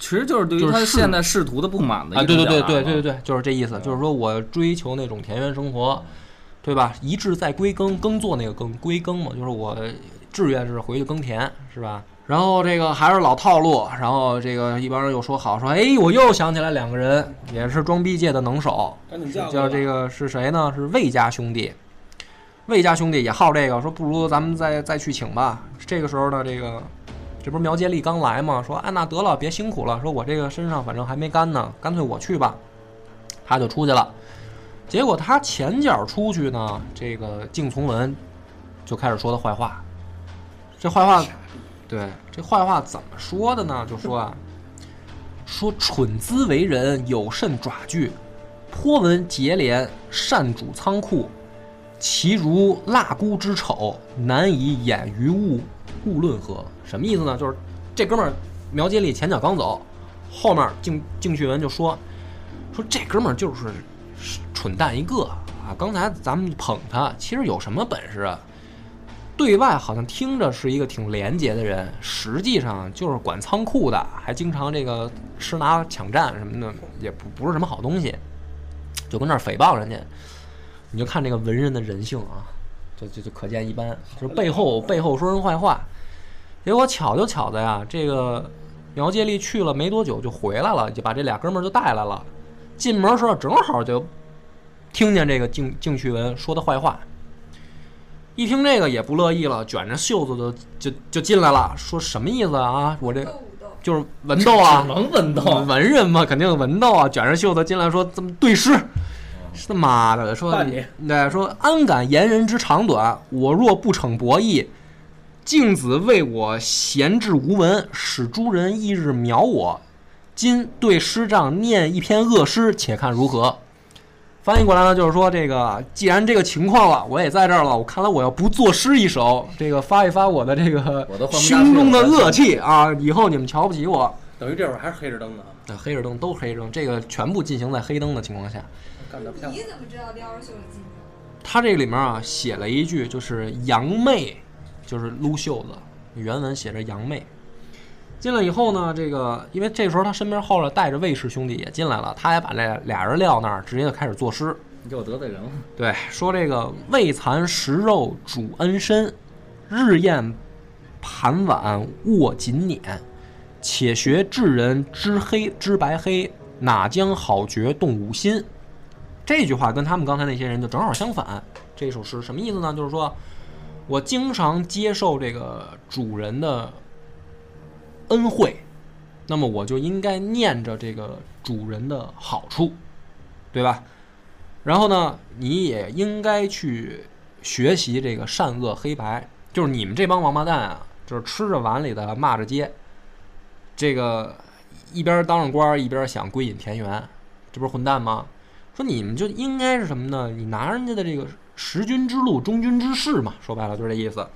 其实就是对于他现在仕途的不满的啊，一对对对种表达嘛对对对对，就是这意思，就是说我追求那种田园生活，对吧？一志在归耕，耕作那个耕，归耕嘛，就是我志愿是回去耕田，是吧？然后这个还是老套路，然后这个一帮人又说好，说哎，我又想起来两个人，也是装逼界的能手，赶紧叫叫这个是谁呢？是魏家兄弟。魏家兄弟也好这个，说不如咱们再再去请吧。这个时候呢，这个这不是苗介利刚来吗？说哎，那得了，别辛苦了。说我这个身上反正还没干呢，干脆我去吧。他就出去了。结果他前脚出去呢，这个敬从文就开始说他坏话。这坏话，对这坏话怎么说的呢？就说啊，说蠢资为人，有甚爪锯，颇闻结连，善主仓库，其如蜡姑之丑，难以掩于物，顾论何？什么意思呢？就是这哥们苗接力前脚刚走，后面敬敬旭文就说说这哥们就是蠢蛋一个啊！刚才咱们捧他，其实有什么本事啊？对外好像听着是一个挺廉洁的人，实际上就是管仓库的，还经常这个吃拿抢占什么的，也不不是什么好东西，就跟那儿诽谤人家。你就看这个文人的人性啊，就就就可见一斑，就是背后背后说人坏话。结果巧就巧在呀，这个苗介利去了没多久就回来了，就把这俩哥们儿就带来了。进门的时候正好就听见这个敬敬趣文说的坏话，一听这个也不乐意了，卷着袖子就就就进来了，说什么意思啊？我这就是文斗啊，能闻到。文人嘛，肯定文斗啊，卷着袖子进来说怎么对诗，他妈的说对说安敢言人之长短？我若不逞博弈，镜子为我闲置无闻，使诸人一日描我。今对师丈念一篇恶诗，且看如何？翻译过来呢，就是说这个，既然这个情况了，我也在这儿了，我看来我要不作诗一首，这个发一发我的这个胸中的恶气啊！以后你们瞧不起我。等于这会儿还是黑着灯呢，对黑着灯都黑着灯，这个全部进行在黑灯的情况下。你。怎么知道撩着袖子进去？他这里面啊写了一句，就是“杨妹”，就是撸袖子。原文写着“杨妹”。进来以后呢，这个因为这时候他身边后来带着魏氏兄弟也进来了，他也把这俩人撂那儿，直接就开始作诗。你给我得罪人了。对，说这个未残食肉主恩深，日宴盘碗卧锦辇，且学智人知黑知白黑，哪将好觉动吾心。这句话跟他们刚才那些人就正好相反。这首诗什么意思呢？就是说我经常接受这个主人的恩惠，那么我就应该念着这个主人的好处，对吧？然后呢，你也应该去学习这个善恶黑白，就是你们这帮王八蛋啊，就是吃着碗里的骂着街，这个一边当着官一边想归隐田园，这不是混蛋吗？说你们就应该是什么呢？你拿人家的这个识君之路，忠君之事嘛，说白了就是这意思。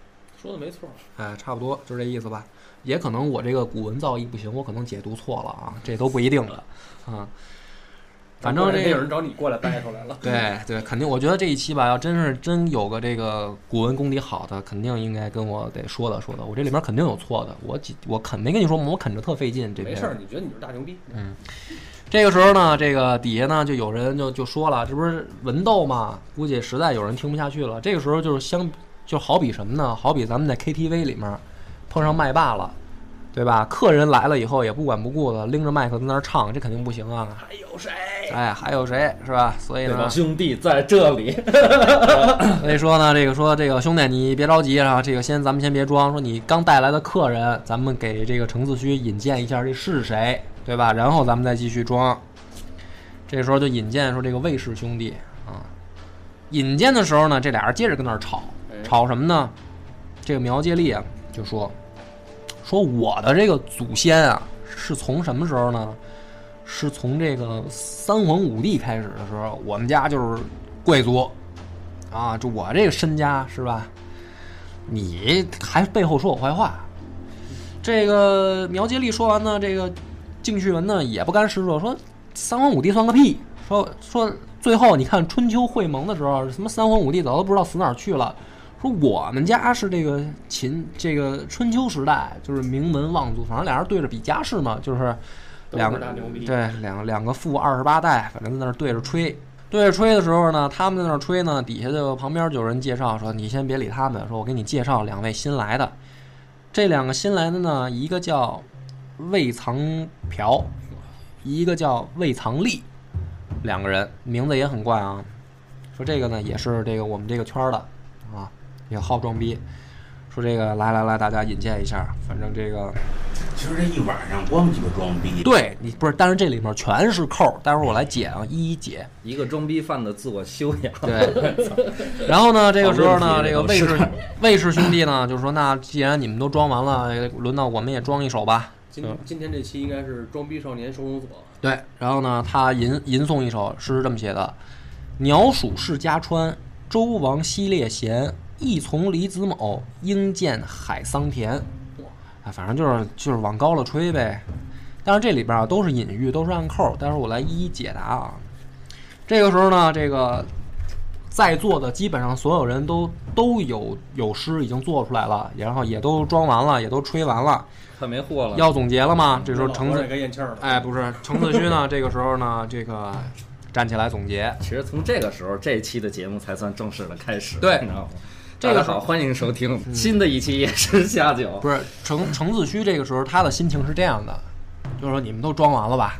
说的没错，哎，差不多就是这意思吧。也可能我这个古文造诣不行，我可能解读错了啊，这都不一定的啊。反正这有人找你过来掰出来了。对对，肯定，我觉得这一期吧，要真是真有个这个古文功底好的，肯定应该跟我得说道说道。我这里面肯定有错的，我几我肯没跟你说吗？我啃着特费劲。这没事儿，你觉得你是大牛逼？嗯，这个时候呢，这个底下呢就有人就就说了，这不是文斗吗？估计实在有人听不下去了。这个时候就是相就好比什么呢？好比咱们在 KTV 里面碰上麦霸了，对吧？客人来了以后也不管不顾的拎着麦克在那儿唱，这肯定不行啊。还有谁？哎，还有谁是吧？所以呢，兄弟在这里，所以说呢，这个说这个兄弟，你别着急啊，这个先咱们先别装，说你刚带来的客人，咱们给这个程子虚引荐一下这是谁，对吧？然后咱们再继续装。这时候就引荐说这个魏氏兄弟啊，引荐的时候呢，这俩人接着跟那儿吵，哎吵什么呢？这个苗接力啊就说说我的这个祖先啊是从什么时候呢？是从这个三皇五帝开始的时候，我们家就是贵族啊，就我这个身家是吧？你还背后说我坏话？这个苗接力说完呢，这个敬旭文呢也不甘示弱，说三皇五帝算个屁！说说最后你看春秋会盟的时候，什么三皇五帝早都不知道死哪儿去了。说我们家是这个秦这个春秋时代，就是名门望族，反正俩人对着比家世嘛，就是两个。对，两两个富二十八代，反正在那儿对着吹。对着吹的时候呢，他们在那儿吹呢，底下就旁边就有人介绍说：“你先别理他们，说我给你介绍两位新来的。这两个新来的呢，一个叫魏藏朴，一个叫魏藏利，两个人名字也很怪啊。说这个呢，也是这个我们这个圈儿的啊，也好装逼。说这个来来来，大家引荐一下，反正这个其实这一晚上光鸡巴装逼，对你不是，但是这里面全是扣，待会儿我来解啊，一一解。一个装逼犯的自我修养。对，然后呢，这个时候呢，这个魏氏魏氏兄弟呢，就说那既然你们都装完了，轮到我们也装一手吧。今今天这期应该是装逼少年收容所。对，然后呢，他吟吟诵一首诗，是这么写的：鸟鼠世家川，周王西列贤，一从李子卯，应见海桑田。啊，反正就是就是往高了吹呗。但是这里边啊都是隐喻，都是暗扣，待会儿我来一一解答啊。这个时候呢，这个在座的基本上所有人都都有有诗已经做出来了，然后也都装完了，也都吹完了，快没货了。要总结了吗？这时候橙子老也该咽气儿了。哎，不是橙子虚呢，这个时候呢，这个站起来总结。其实从这个时候，这期的节目才算正式的开始。对你知道吗？这个好，欢迎收听新的一期《夜深下酒》。不是程程子虚这个时候他的心情是这样的，就是说你们都装完了吧？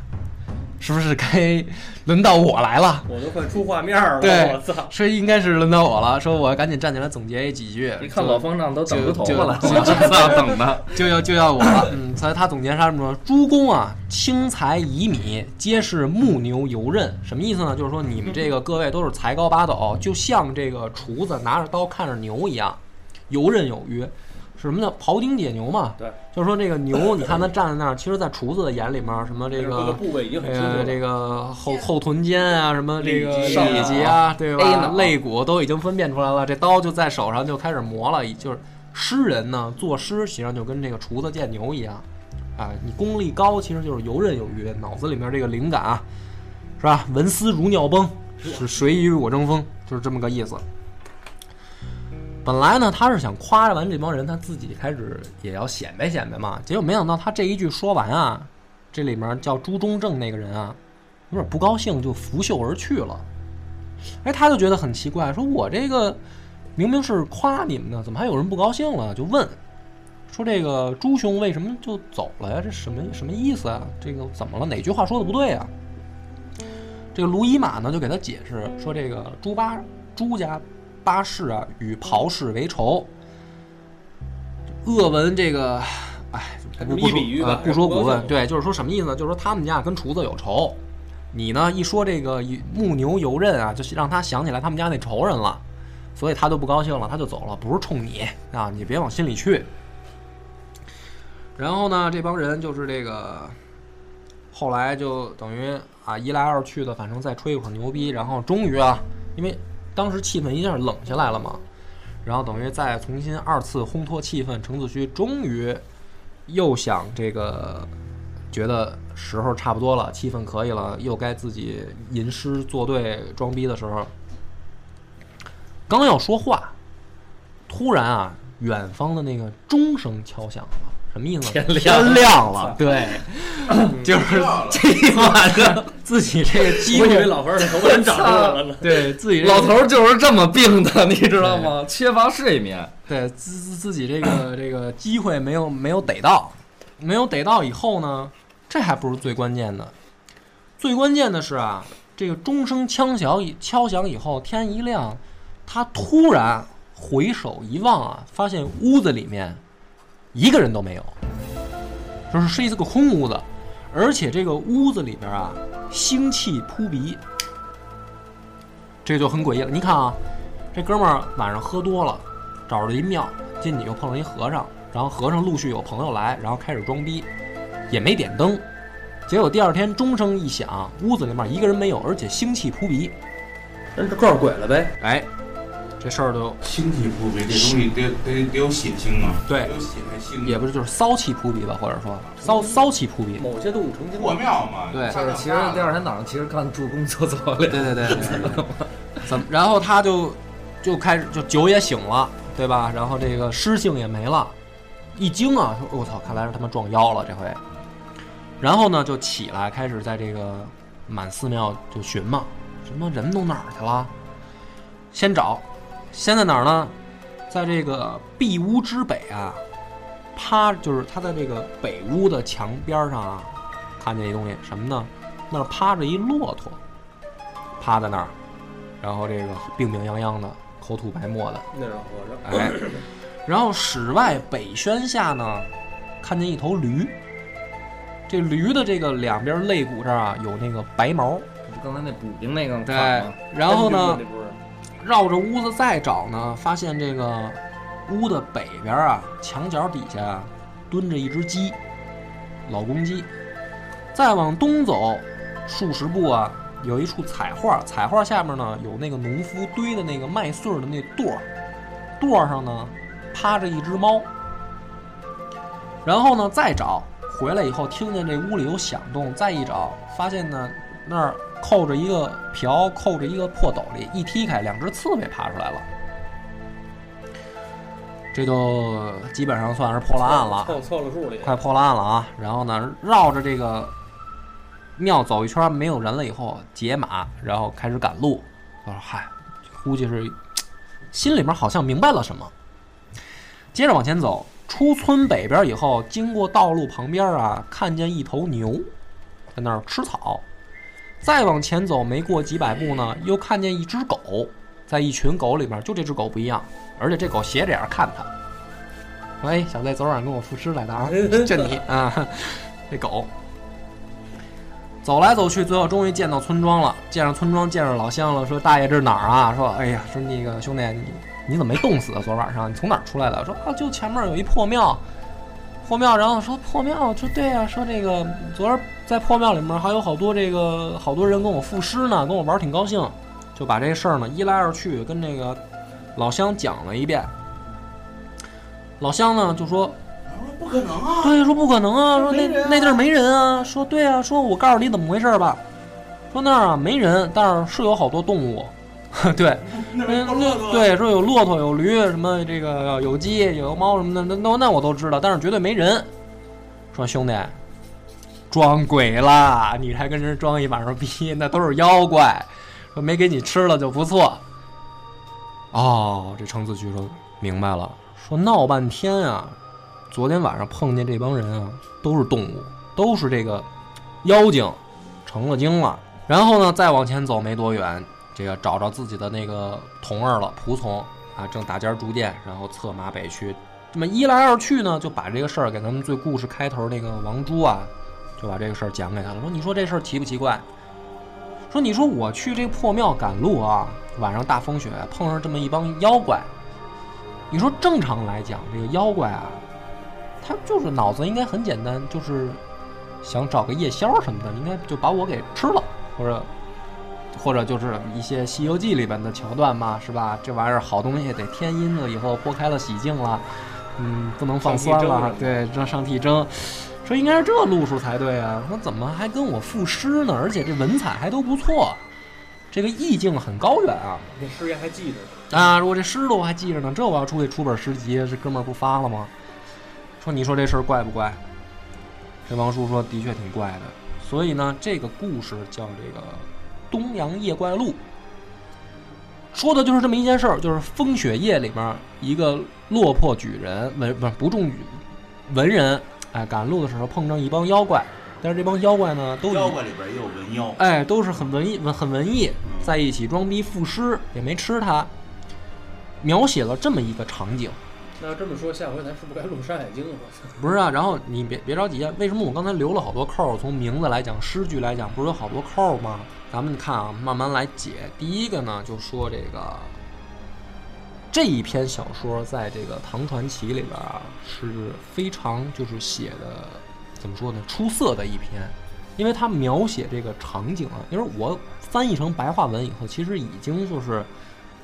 是不是该轮到我来了？我都快出画面了，对我操！说应该是轮到我了，说我赶紧站起来总结几句。一看老方丈都等出头发了，就就我这仨等的。就要就要我了。嗯，所以他总结他这么说：诸公啊，轻财以米，皆是木牛游刃。什么意思呢？就是说你们这个各位都是才高八斗，就像这个厨子拿着刀看着牛一样，游刃有余。什么叫庖丁解牛嘛？对，就是说这个牛，你看它站在那儿，其实，在厨子的眼里面，什么这各个个。部位已经很清楚这个后后臀尖啊，什么这个里脊脊啊，对吧？肋骨都已经分辨出来了，这刀就在手上就开始磨了。就是诗人呢，作诗实际上就跟这个厨子见牛一样，啊，你功力高，其实就是游刃有余，脑子里面这个灵感啊，是吧？文思如尿崩，是谁与我争锋，就是这么个意思。本来呢，他是想夸完这帮人，他自己开始也要显摆显摆嘛。结果没想到他这一句说完啊，这里面叫朱中正那个人啊，有点不高兴，就拂袖而去了。哎，他就觉得很奇怪，说我这个明明是夸你们的，怎么还有人不高兴了？就问说这个朱兄为什么就走了呀？这什么什么意思啊？这个怎么了？哪句话说的不对啊？这个卢伊玛呢就给他解释说，这个朱八朱家八世啊与袍氏为仇，鄂文这个，哎，不不说一比喻吧呃不说不问，对，就是说什么意思呢？就是说他们家跟厨子有仇，你呢一说这个木牛游刃啊，就是让他想起来他们家那仇人了，所以他就不高兴了，他就走了，不是冲你啊，你别往心里去。然后呢，这帮人就是这个，后来就等于啊一来二去的，反正再吹一会儿牛逼，然后终于啊，因为当时气氛一下冷下来了嘛，然后等于再重新二次烘托气氛，程子虚终于又想这个觉得时候差不多了，气氛可以了，又该自己吟诗作对装逼的时候，刚要说话，突然啊，远方的那个钟声敲响了。什么意思？天亮天亮了，对，就是这一晚上 自己这个机会，我以为老头儿的头发长出来了呢。对自己这个老头儿就是这么病的，你知道吗？缺乏睡眠。对自自自己这个这个机会没有没有逮到，没有逮到以后呢，这还不是最关键的，最关键的是啊，这个钟声枪响以敲响以后，天一亮，他突然回首一望啊，发现屋子里面一个人都没有，就是是一个空屋子，而且这个屋子里边啊，腥气扑鼻，这就很诡异了。你看啊，这哥们儿晚上喝多了。找着一庙，进去又碰上一和尚，然后和尚陆续有朋友来，然后开始装逼，也没点灯。结果第二天钟声一响，屋子里面一个人没有，而且腥气扑鼻。人这撞鬼了呗？哎，这事儿就腥气扑鼻，这东西得得得有血腥啊，对有血。也不是就是骚气扑鼻吧，或者说骚骚气扑鼻。某些动物成精破庙嘛，对就是其实第二天早上其实干助攻做错了。对对对对对对。怎么？然后他就就开始就酒也醒了，对吧？然后这个诗性也没了，一惊啊，说我操，看来是他妈撞妖了这回。然后呢，就起来开始在这个满寺庙就寻嘛，什么人都哪儿去了？先找，先在哪儿呢？在这个壁屋之北啊，趴就是他在这个北屋的墙边上啊，看见一东西什么呢？那儿趴着一骆驼，趴在那儿，然后这个病病殃殃的，口吐白沫的，那是活着。哎，然后室外北轩下呢，看见一头驴，这驴的这个两边肋骨这儿啊有那个白毛，刚才那补丁那个对，然后呢绕着屋子再找呢，发现这个屋的北边啊，墙角底下蹲着一只鸡，老公鸡。再往东走数十步啊，有一处彩画，彩画下面呢有那个农夫堆的那个麦穗的那垛，垛上呢趴着一只猫。然后呢再找，回来以后听见这屋里有响动，再一找，发现呢那儿扣着一个瓢，扣着一个破斗笠，一踢开，两只刺猬爬出来了。这就基本上算是破了案了，凑凑了数里。快破了案了啊！然后呢，绕着这个庙走一圈，没有人了以后，解码，然后开始赶路。我说嗨，估计是心里面好像明白了什么。接着往前走，出村北边以后，经过道路旁边啊，看见一头牛在那儿吃草。再往前走，没过几百步呢，又看见一只狗，在一群狗里面，就这只狗不一样，而且这狗斜着眼看他。说：“哎，小子，昨晚跟我赋诗来的啊，就你啊，这狗。”走来走去，最后终于见到村庄了。见上村庄，见上老乡了，说：“大爷，这是哪儿啊？”说：“哎呀，说那个兄弟，你你怎么没冻死啊？昨晚上你从哪儿出来的？”说：“啊，就前面有一破庙，破庙。”然后说：“破庙，说对啊、说这个昨儿在破庙里面还有好多这个好多人跟我赋诗呢，跟我玩挺高兴。”就把这事儿呢一来二去跟这个老乡讲了一遍。老乡呢就说：“我说不可能啊，对，说不可能啊，说那啊那地儿没人啊。说对啊，说我告诉你怎么回事吧。说那儿啊没人，但是是有好多动物。对，那对，说有骆驼、有驴，什么这个有鸡、有猫什么的，那那那我都知道，但是绝对没人。说兄弟，装鬼啦！你还跟人装一晚上逼，那都是妖怪。说没给你吃了就不错。哦，这程子旭说明白了，说闹半天啊，昨天晚上碰见这帮人啊，都是动物，都是这个妖精，成了精了。然后呢，再往前走没多远，这个找着自己的那个童儿了，仆从啊，正打尖逐渐，然后策马北去。这么一来二去呢，就把这个事儿给咱们最故事开头那个王珠啊，就把这个事儿讲给他了。说你说这事儿奇不奇怪？说你说我去这破庙赶路啊，晚上大风雪碰上这么一帮妖怪，你说正常来讲，这个妖怪啊，他就是脑子应该很简单，就是想找个夜宵什么的，应该就把我给吃了，或者或者就是一些《西游记》里边的桥段嘛，是吧？这玩意儿好东西得添阴了，以后剥开了洗净了，嗯，不能放酸了，对，让上屉蒸。说应该是这路数才对啊！说怎么还跟我赋诗呢？而且这文采还都不错，这个意境很高远啊！这诗爷还记着呢啊，如果这诗都还记着呢。这我要出去出本诗集，这哥们儿不发了吗？说你说这事儿怪不怪？这王叔说的确挺怪的。所以呢，这个故事叫这个《东洋夜怪录》，说的就是这么一件事儿，就是风雪夜里面一个落魄举人文不是不中举文人。哎，赶路的时候碰上一帮妖怪，但是这帮妖怪呢，都妖怪里边也有文妖，哎，都是很文艺、很文艺，在一起装逼赋诗，也没吃他。描写了这么一个场景。那这么说，下回咱是不是该录《山海经》了？不是啊，然后你别别着急啊，为什么我刚才留了好多扣？从名字来讲，诗句来讲，不是有好多扣吗？咱们看啊，慢慢来解。第一个呢，就说这个。这一篇小说在这个《唐传奇》里边啊是非常就是写的怎么说呢出色的一篇，因为它描写这个场景啊，因为我翻译成白话文以后，其实已经就是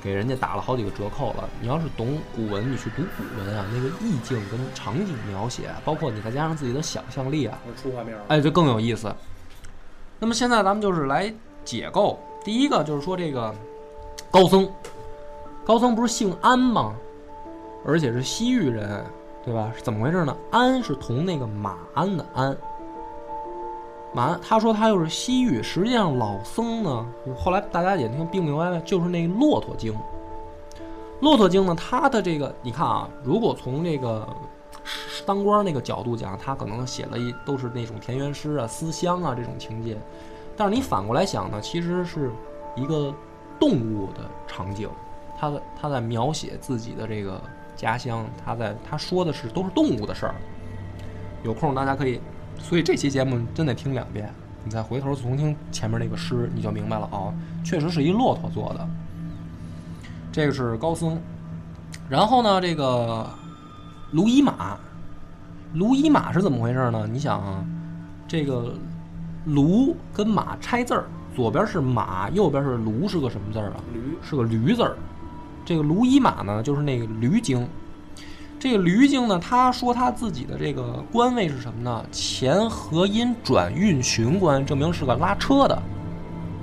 给人家打了好几个折扣了。你要是懂古文，你去读古文啊，那个意境跟场景描写，包括你再加上自己的想象力啊，出画面哎，就更有意思。那么现在咱们就是来解构，第一个就是说这个高僧。高僧不是姓安吗？而且是西域人，对吧？是怎么回事呢？安是同那个马鞍的安。马，他说他又是西域。实际上老僧呢，后来大家也听并明白了，就是那《骆驼经》。《骆驼经》呢，它的这个你看啊，如果从这个当官那个角度讲，他可能写了一都是那种田园诗啊、思乡啊这种情节。但是你反过来想呢，其实是一个动物的场景。他的他在描写自己的这个家乡，他在他说的是都是动物的事儿。有空大家可以，所以这期节目真得听两遍，你再回头重听前面那个诗，你就明白了啊，确实是一骆驼做的。这个是高僧，然后呢，这个卢衣马，卢衣马是怎么回事呢？你想啊，这个卢跟马拆字儿，左边是马，右边是卢，是个什么字儿啊？驴是个驴字儿。这个卢衣马呢，就是那个驴精。这个驴精呢，他说他自己的这个官位是什么呢？前河阴转运巡官，证明是个拉车的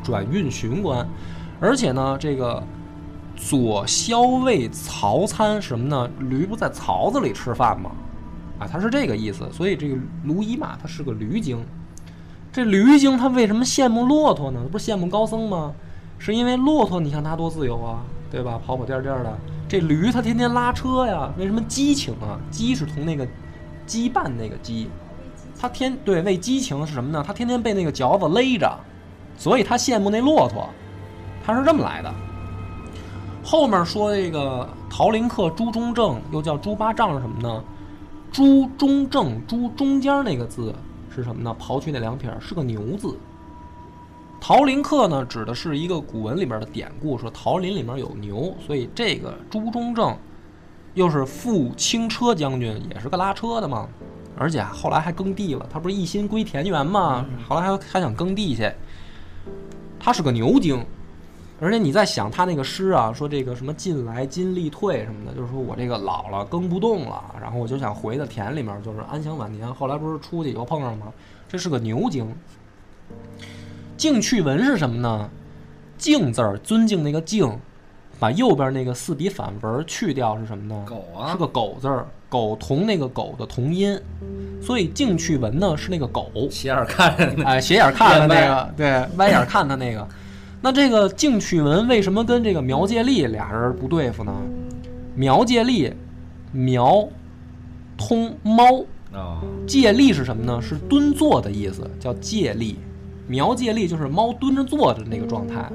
转运巡官。而且呢，这个左骁卫曹参什么呢？驴不在槽子里吃饭吗？啊，他是这个意思。所以这个卢衣马他是个驴精。这驴精他为什么羡慕骆驼呢？不是羡慕高僧吗？是因为骆驼，你看他多自由啊！对吧？跑跑颠颠的，这驴它天天拉车呀。为什么激情啊？激是从那个羁绊那个羁，它天对为激情是什么呢？它天天被那个嚼子勒着，所以他羡慕那骆驼，它是这么来的。后面说这个陶林客朱中正，又叫朱八丈是什么呢？朱中正，朱中间那个字是什么呢？刨去那两撇是个牛字。桃林客呢，指的是一个古文里面的典故，说桃林里面有牛，所以这个朱中正又是副轻车将军，也是个拉车的嘛。而且后来还耕地了，他不是一心归田园嘛，后来还还想耕地去。他是个牛精，而且你在想他那个诗啊，说这个什么近来金力退什么的，就是说我这个老了耕不动了，然后我就想回到田里面，就是安享晚年。后来不是出去以后碰上吗？这是个牛精。敬趣文是什么呢？敬字儿，尊敬那个敬，把右边那个四笔反文去掉是什么呢？狗啊，是个狗字儿，狗同那个狗的同音，所以敬趣文呢是那个狗。斜眼看着，哎，斜眼看他那个，对，歪眼看他那个。那这个敬趣文为什么跟这个苗介利俩人不对付呢？苗介利，苗通猫，啊，借力是什么呢？是蹲坐的意思，叫借力。苗借力就是猫蹲着坐的那个状态。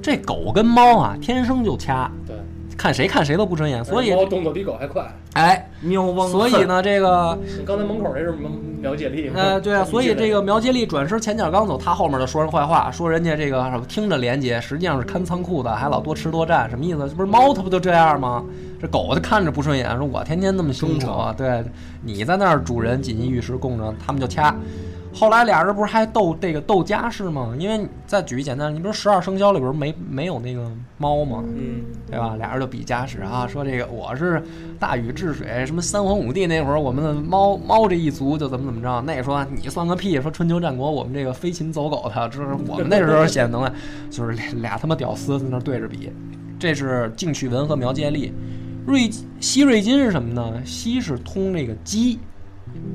这狗跟猫啊，天生就掐，对，看谁看谁都不顺眼，所以猫动作比狗还快。哎，喵汪所以呢，这个 你刚才门口那是苗苗界力吗？呃，对啊，所以这个个苗接力转身前脚刚走，他后面就说人坏话，说人家这个什么听着廉洁，实际上是看仓库的，还老多吃多占，什么意思？这不是猫它不就这样吗？这狗它看着不顺眼，说我天天那么辛苦，对你在那儿主人锦衣玉食供着，他们就掐。后来俩人不是还斗这个斗家事吗？因为再举一简单，你不是十二生肖里边没没有那个猫吗？嗯，对吧？俩人就比家世啊，说这个我是大禹治水，什么三皇五帝那会儿，我们的猫猫这一族就怎么怎么着。那说你算个屁，说春秋战国我们这个飞禽走狗的，这是我们那时候显能耐，就是俩俩他妈屌丝在那对着比。这是敬趣文和苗介利，瑞西瑞金是什么呢？西是通这个鸡，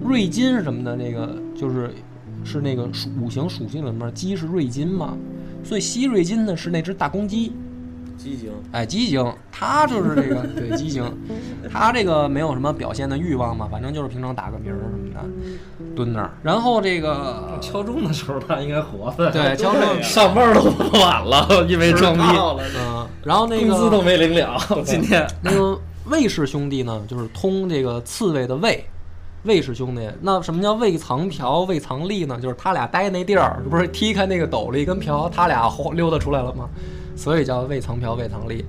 瑞金是什么呢？那个就是是那个属五行属性里面鸡是瑞金嘛，所以西瑞金呢是那只大公鸡。鸡精，哎，鸡精，它就是这个对鸡精，它这个没有什么表现的欲望嘛，反正就是平常打个鸣儿什么的，蹲那儿。然后这个 敲钟的时候它应该活的，对敲钟上班都晚了，因为装逼，嗯，然后那个工资都没领了。今天那个魏氏兄弟呢，就是通这个刺猬的魏。魏氏兄弟，那什么叫魏藏瓢、魏藏利呢？就是他俩待那地儿，不是踢开那个斗笠跟瓢，他俩后溜达出来了吗？所以叫魏藏瓢、魏藏利。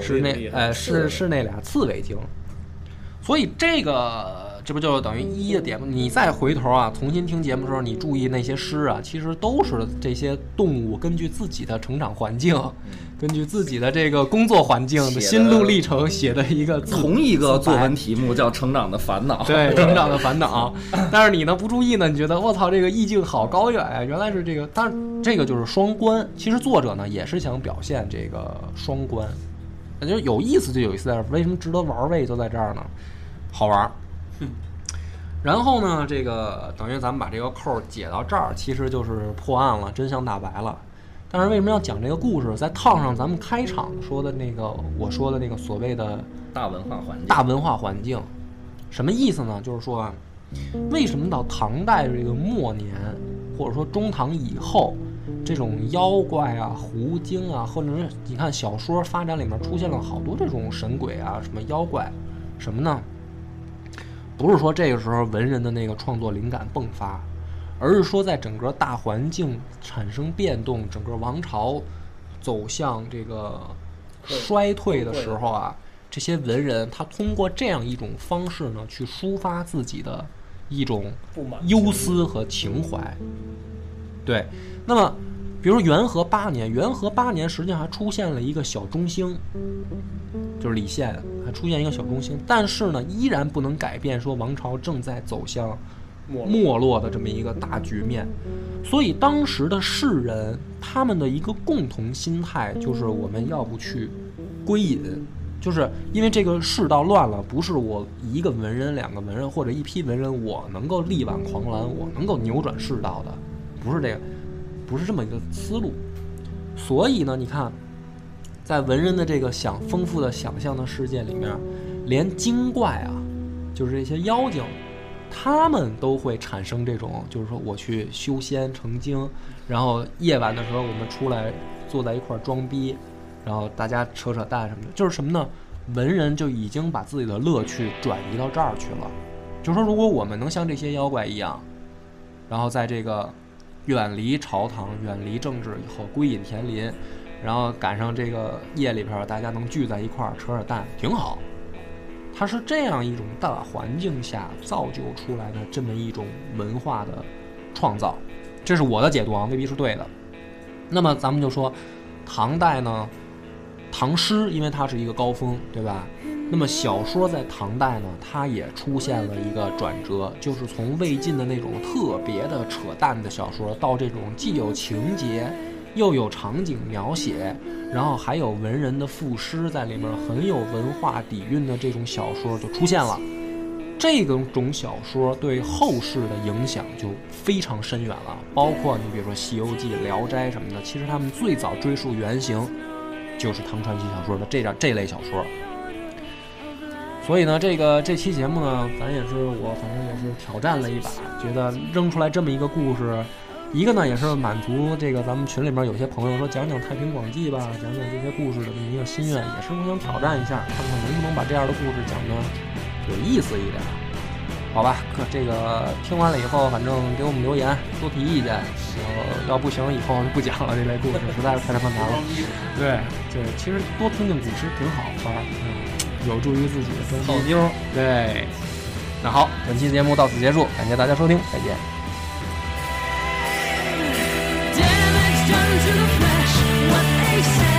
是那哎是是那俩刺猬精，所以这个这不就等于一的点吗？你再回头啊，重新听节目的时候，你注意那些诗啊，其实都是这些动物根据自己的成长环境，根据自己的这个工作环境的心路历程写的一个同一个作文题目叫《成长的烦恼》，对成长的烦恼。但是你呢不注意呢，你觉得我操这个意境好高远呀、原来是这个，但是这个就是双关。其实作者呢也是想表现这个双关，那就有意思就有意思在这儿。为什么值得玩味就在这儿呢？好玩儿。然后呢，这个等于咱们把这个扣儿解到这儿，其实就是破案了，真相大白了。但是为什么要讲这个故事？再套上咱们开场说的那个我说的那个所谓的大文化环境，大文化环境，什么意思呢？就是说啊，为什么到唐代这个末年，或者说中唐以后，这种妖怪啊、狐精啊，或者是你看小说发展里面出现了好多这种神鬼啊、什么妖怪，什么呢？不是说这个时候文人的那个创作灵感迸发，而是说在整个大环境产生变动，整个王朝走向这个衰退的时候啊，这些文人他通过这样一种方式呢，去抒发自己的一种忧思和情怀。对，那么比如元和八年，元和八年实际上还出现了一个小中兴，就是李宪还出现一个小中兴，但是呢，依然不能改变说王朝正在走向没落的这么一个大局面。所以当时的士人他们的一个共同心态就是我们要不去归隐，就是因为这个世道乱了，不是我一个文人、两个文人或者一批文人我能够力挽狂澜，我能够扭转世道的，不是这个，不是这么一个思路。所以呢，你看，在文人的这个想丰富的想象的世界里面，连精怪啊，就是这些妖精，他们都会产生这种，就是说我去修仙成精，然后夜晚的时候我们出来坐在一块装逼，然后大家扯扯淡什么的，就是什么呢？文人就已经把自己的乐趣转移到这儿去了。就说，如果我们能像这些妖怪一样，然后在这个远离朝堂、远离政治以后归隐田林，然后赶上这个夜里边大家能聚在一块儿扯扯淡，挺好。它是这样一种大环境下造就出来的这么一种文化的创造，这是我的解读啊，未必是对的。那么咱们就说，唐代呢，唐诗因为它是一个高峰，对吧？那么小说在唐代呢，它也出现了一个转折，就是从魏晋的那种特别的扯淡的小说，到这种既有情节，又有场景描写，然后还有文人的赋诗在里面，很有文化底蕴的这种小说就出现了。这个种小说对后世的影响就非常深远了，包括你比如说《西游记》《聊斋》什么的，其实他们最早追溯原型就是唐传奇小说的这点这类小说。所以呢，这个这期节目呢，咱也是我反正也是挑战了一把，觉得扔出来这么一个故事，一个呢也是满足这个咱们群里面有些朋友说讲讲《太平广记》吧，讲讲这些故事的这么一个心愿，也是我想挑战一下，看看能不能把这样的故事讲的有意思一点。好吧，可这个听完了以后，反正给我们留言，多提意见。要要不行，以后就不讲了。这类故事实在是太他妈难了。对对，其实多听听古诗挺好的，嗯，有助于自己的生活。泡妞。对，那好，本期节目到此结束，感谢大家收听，再见。Damage done to the flesh, what they say.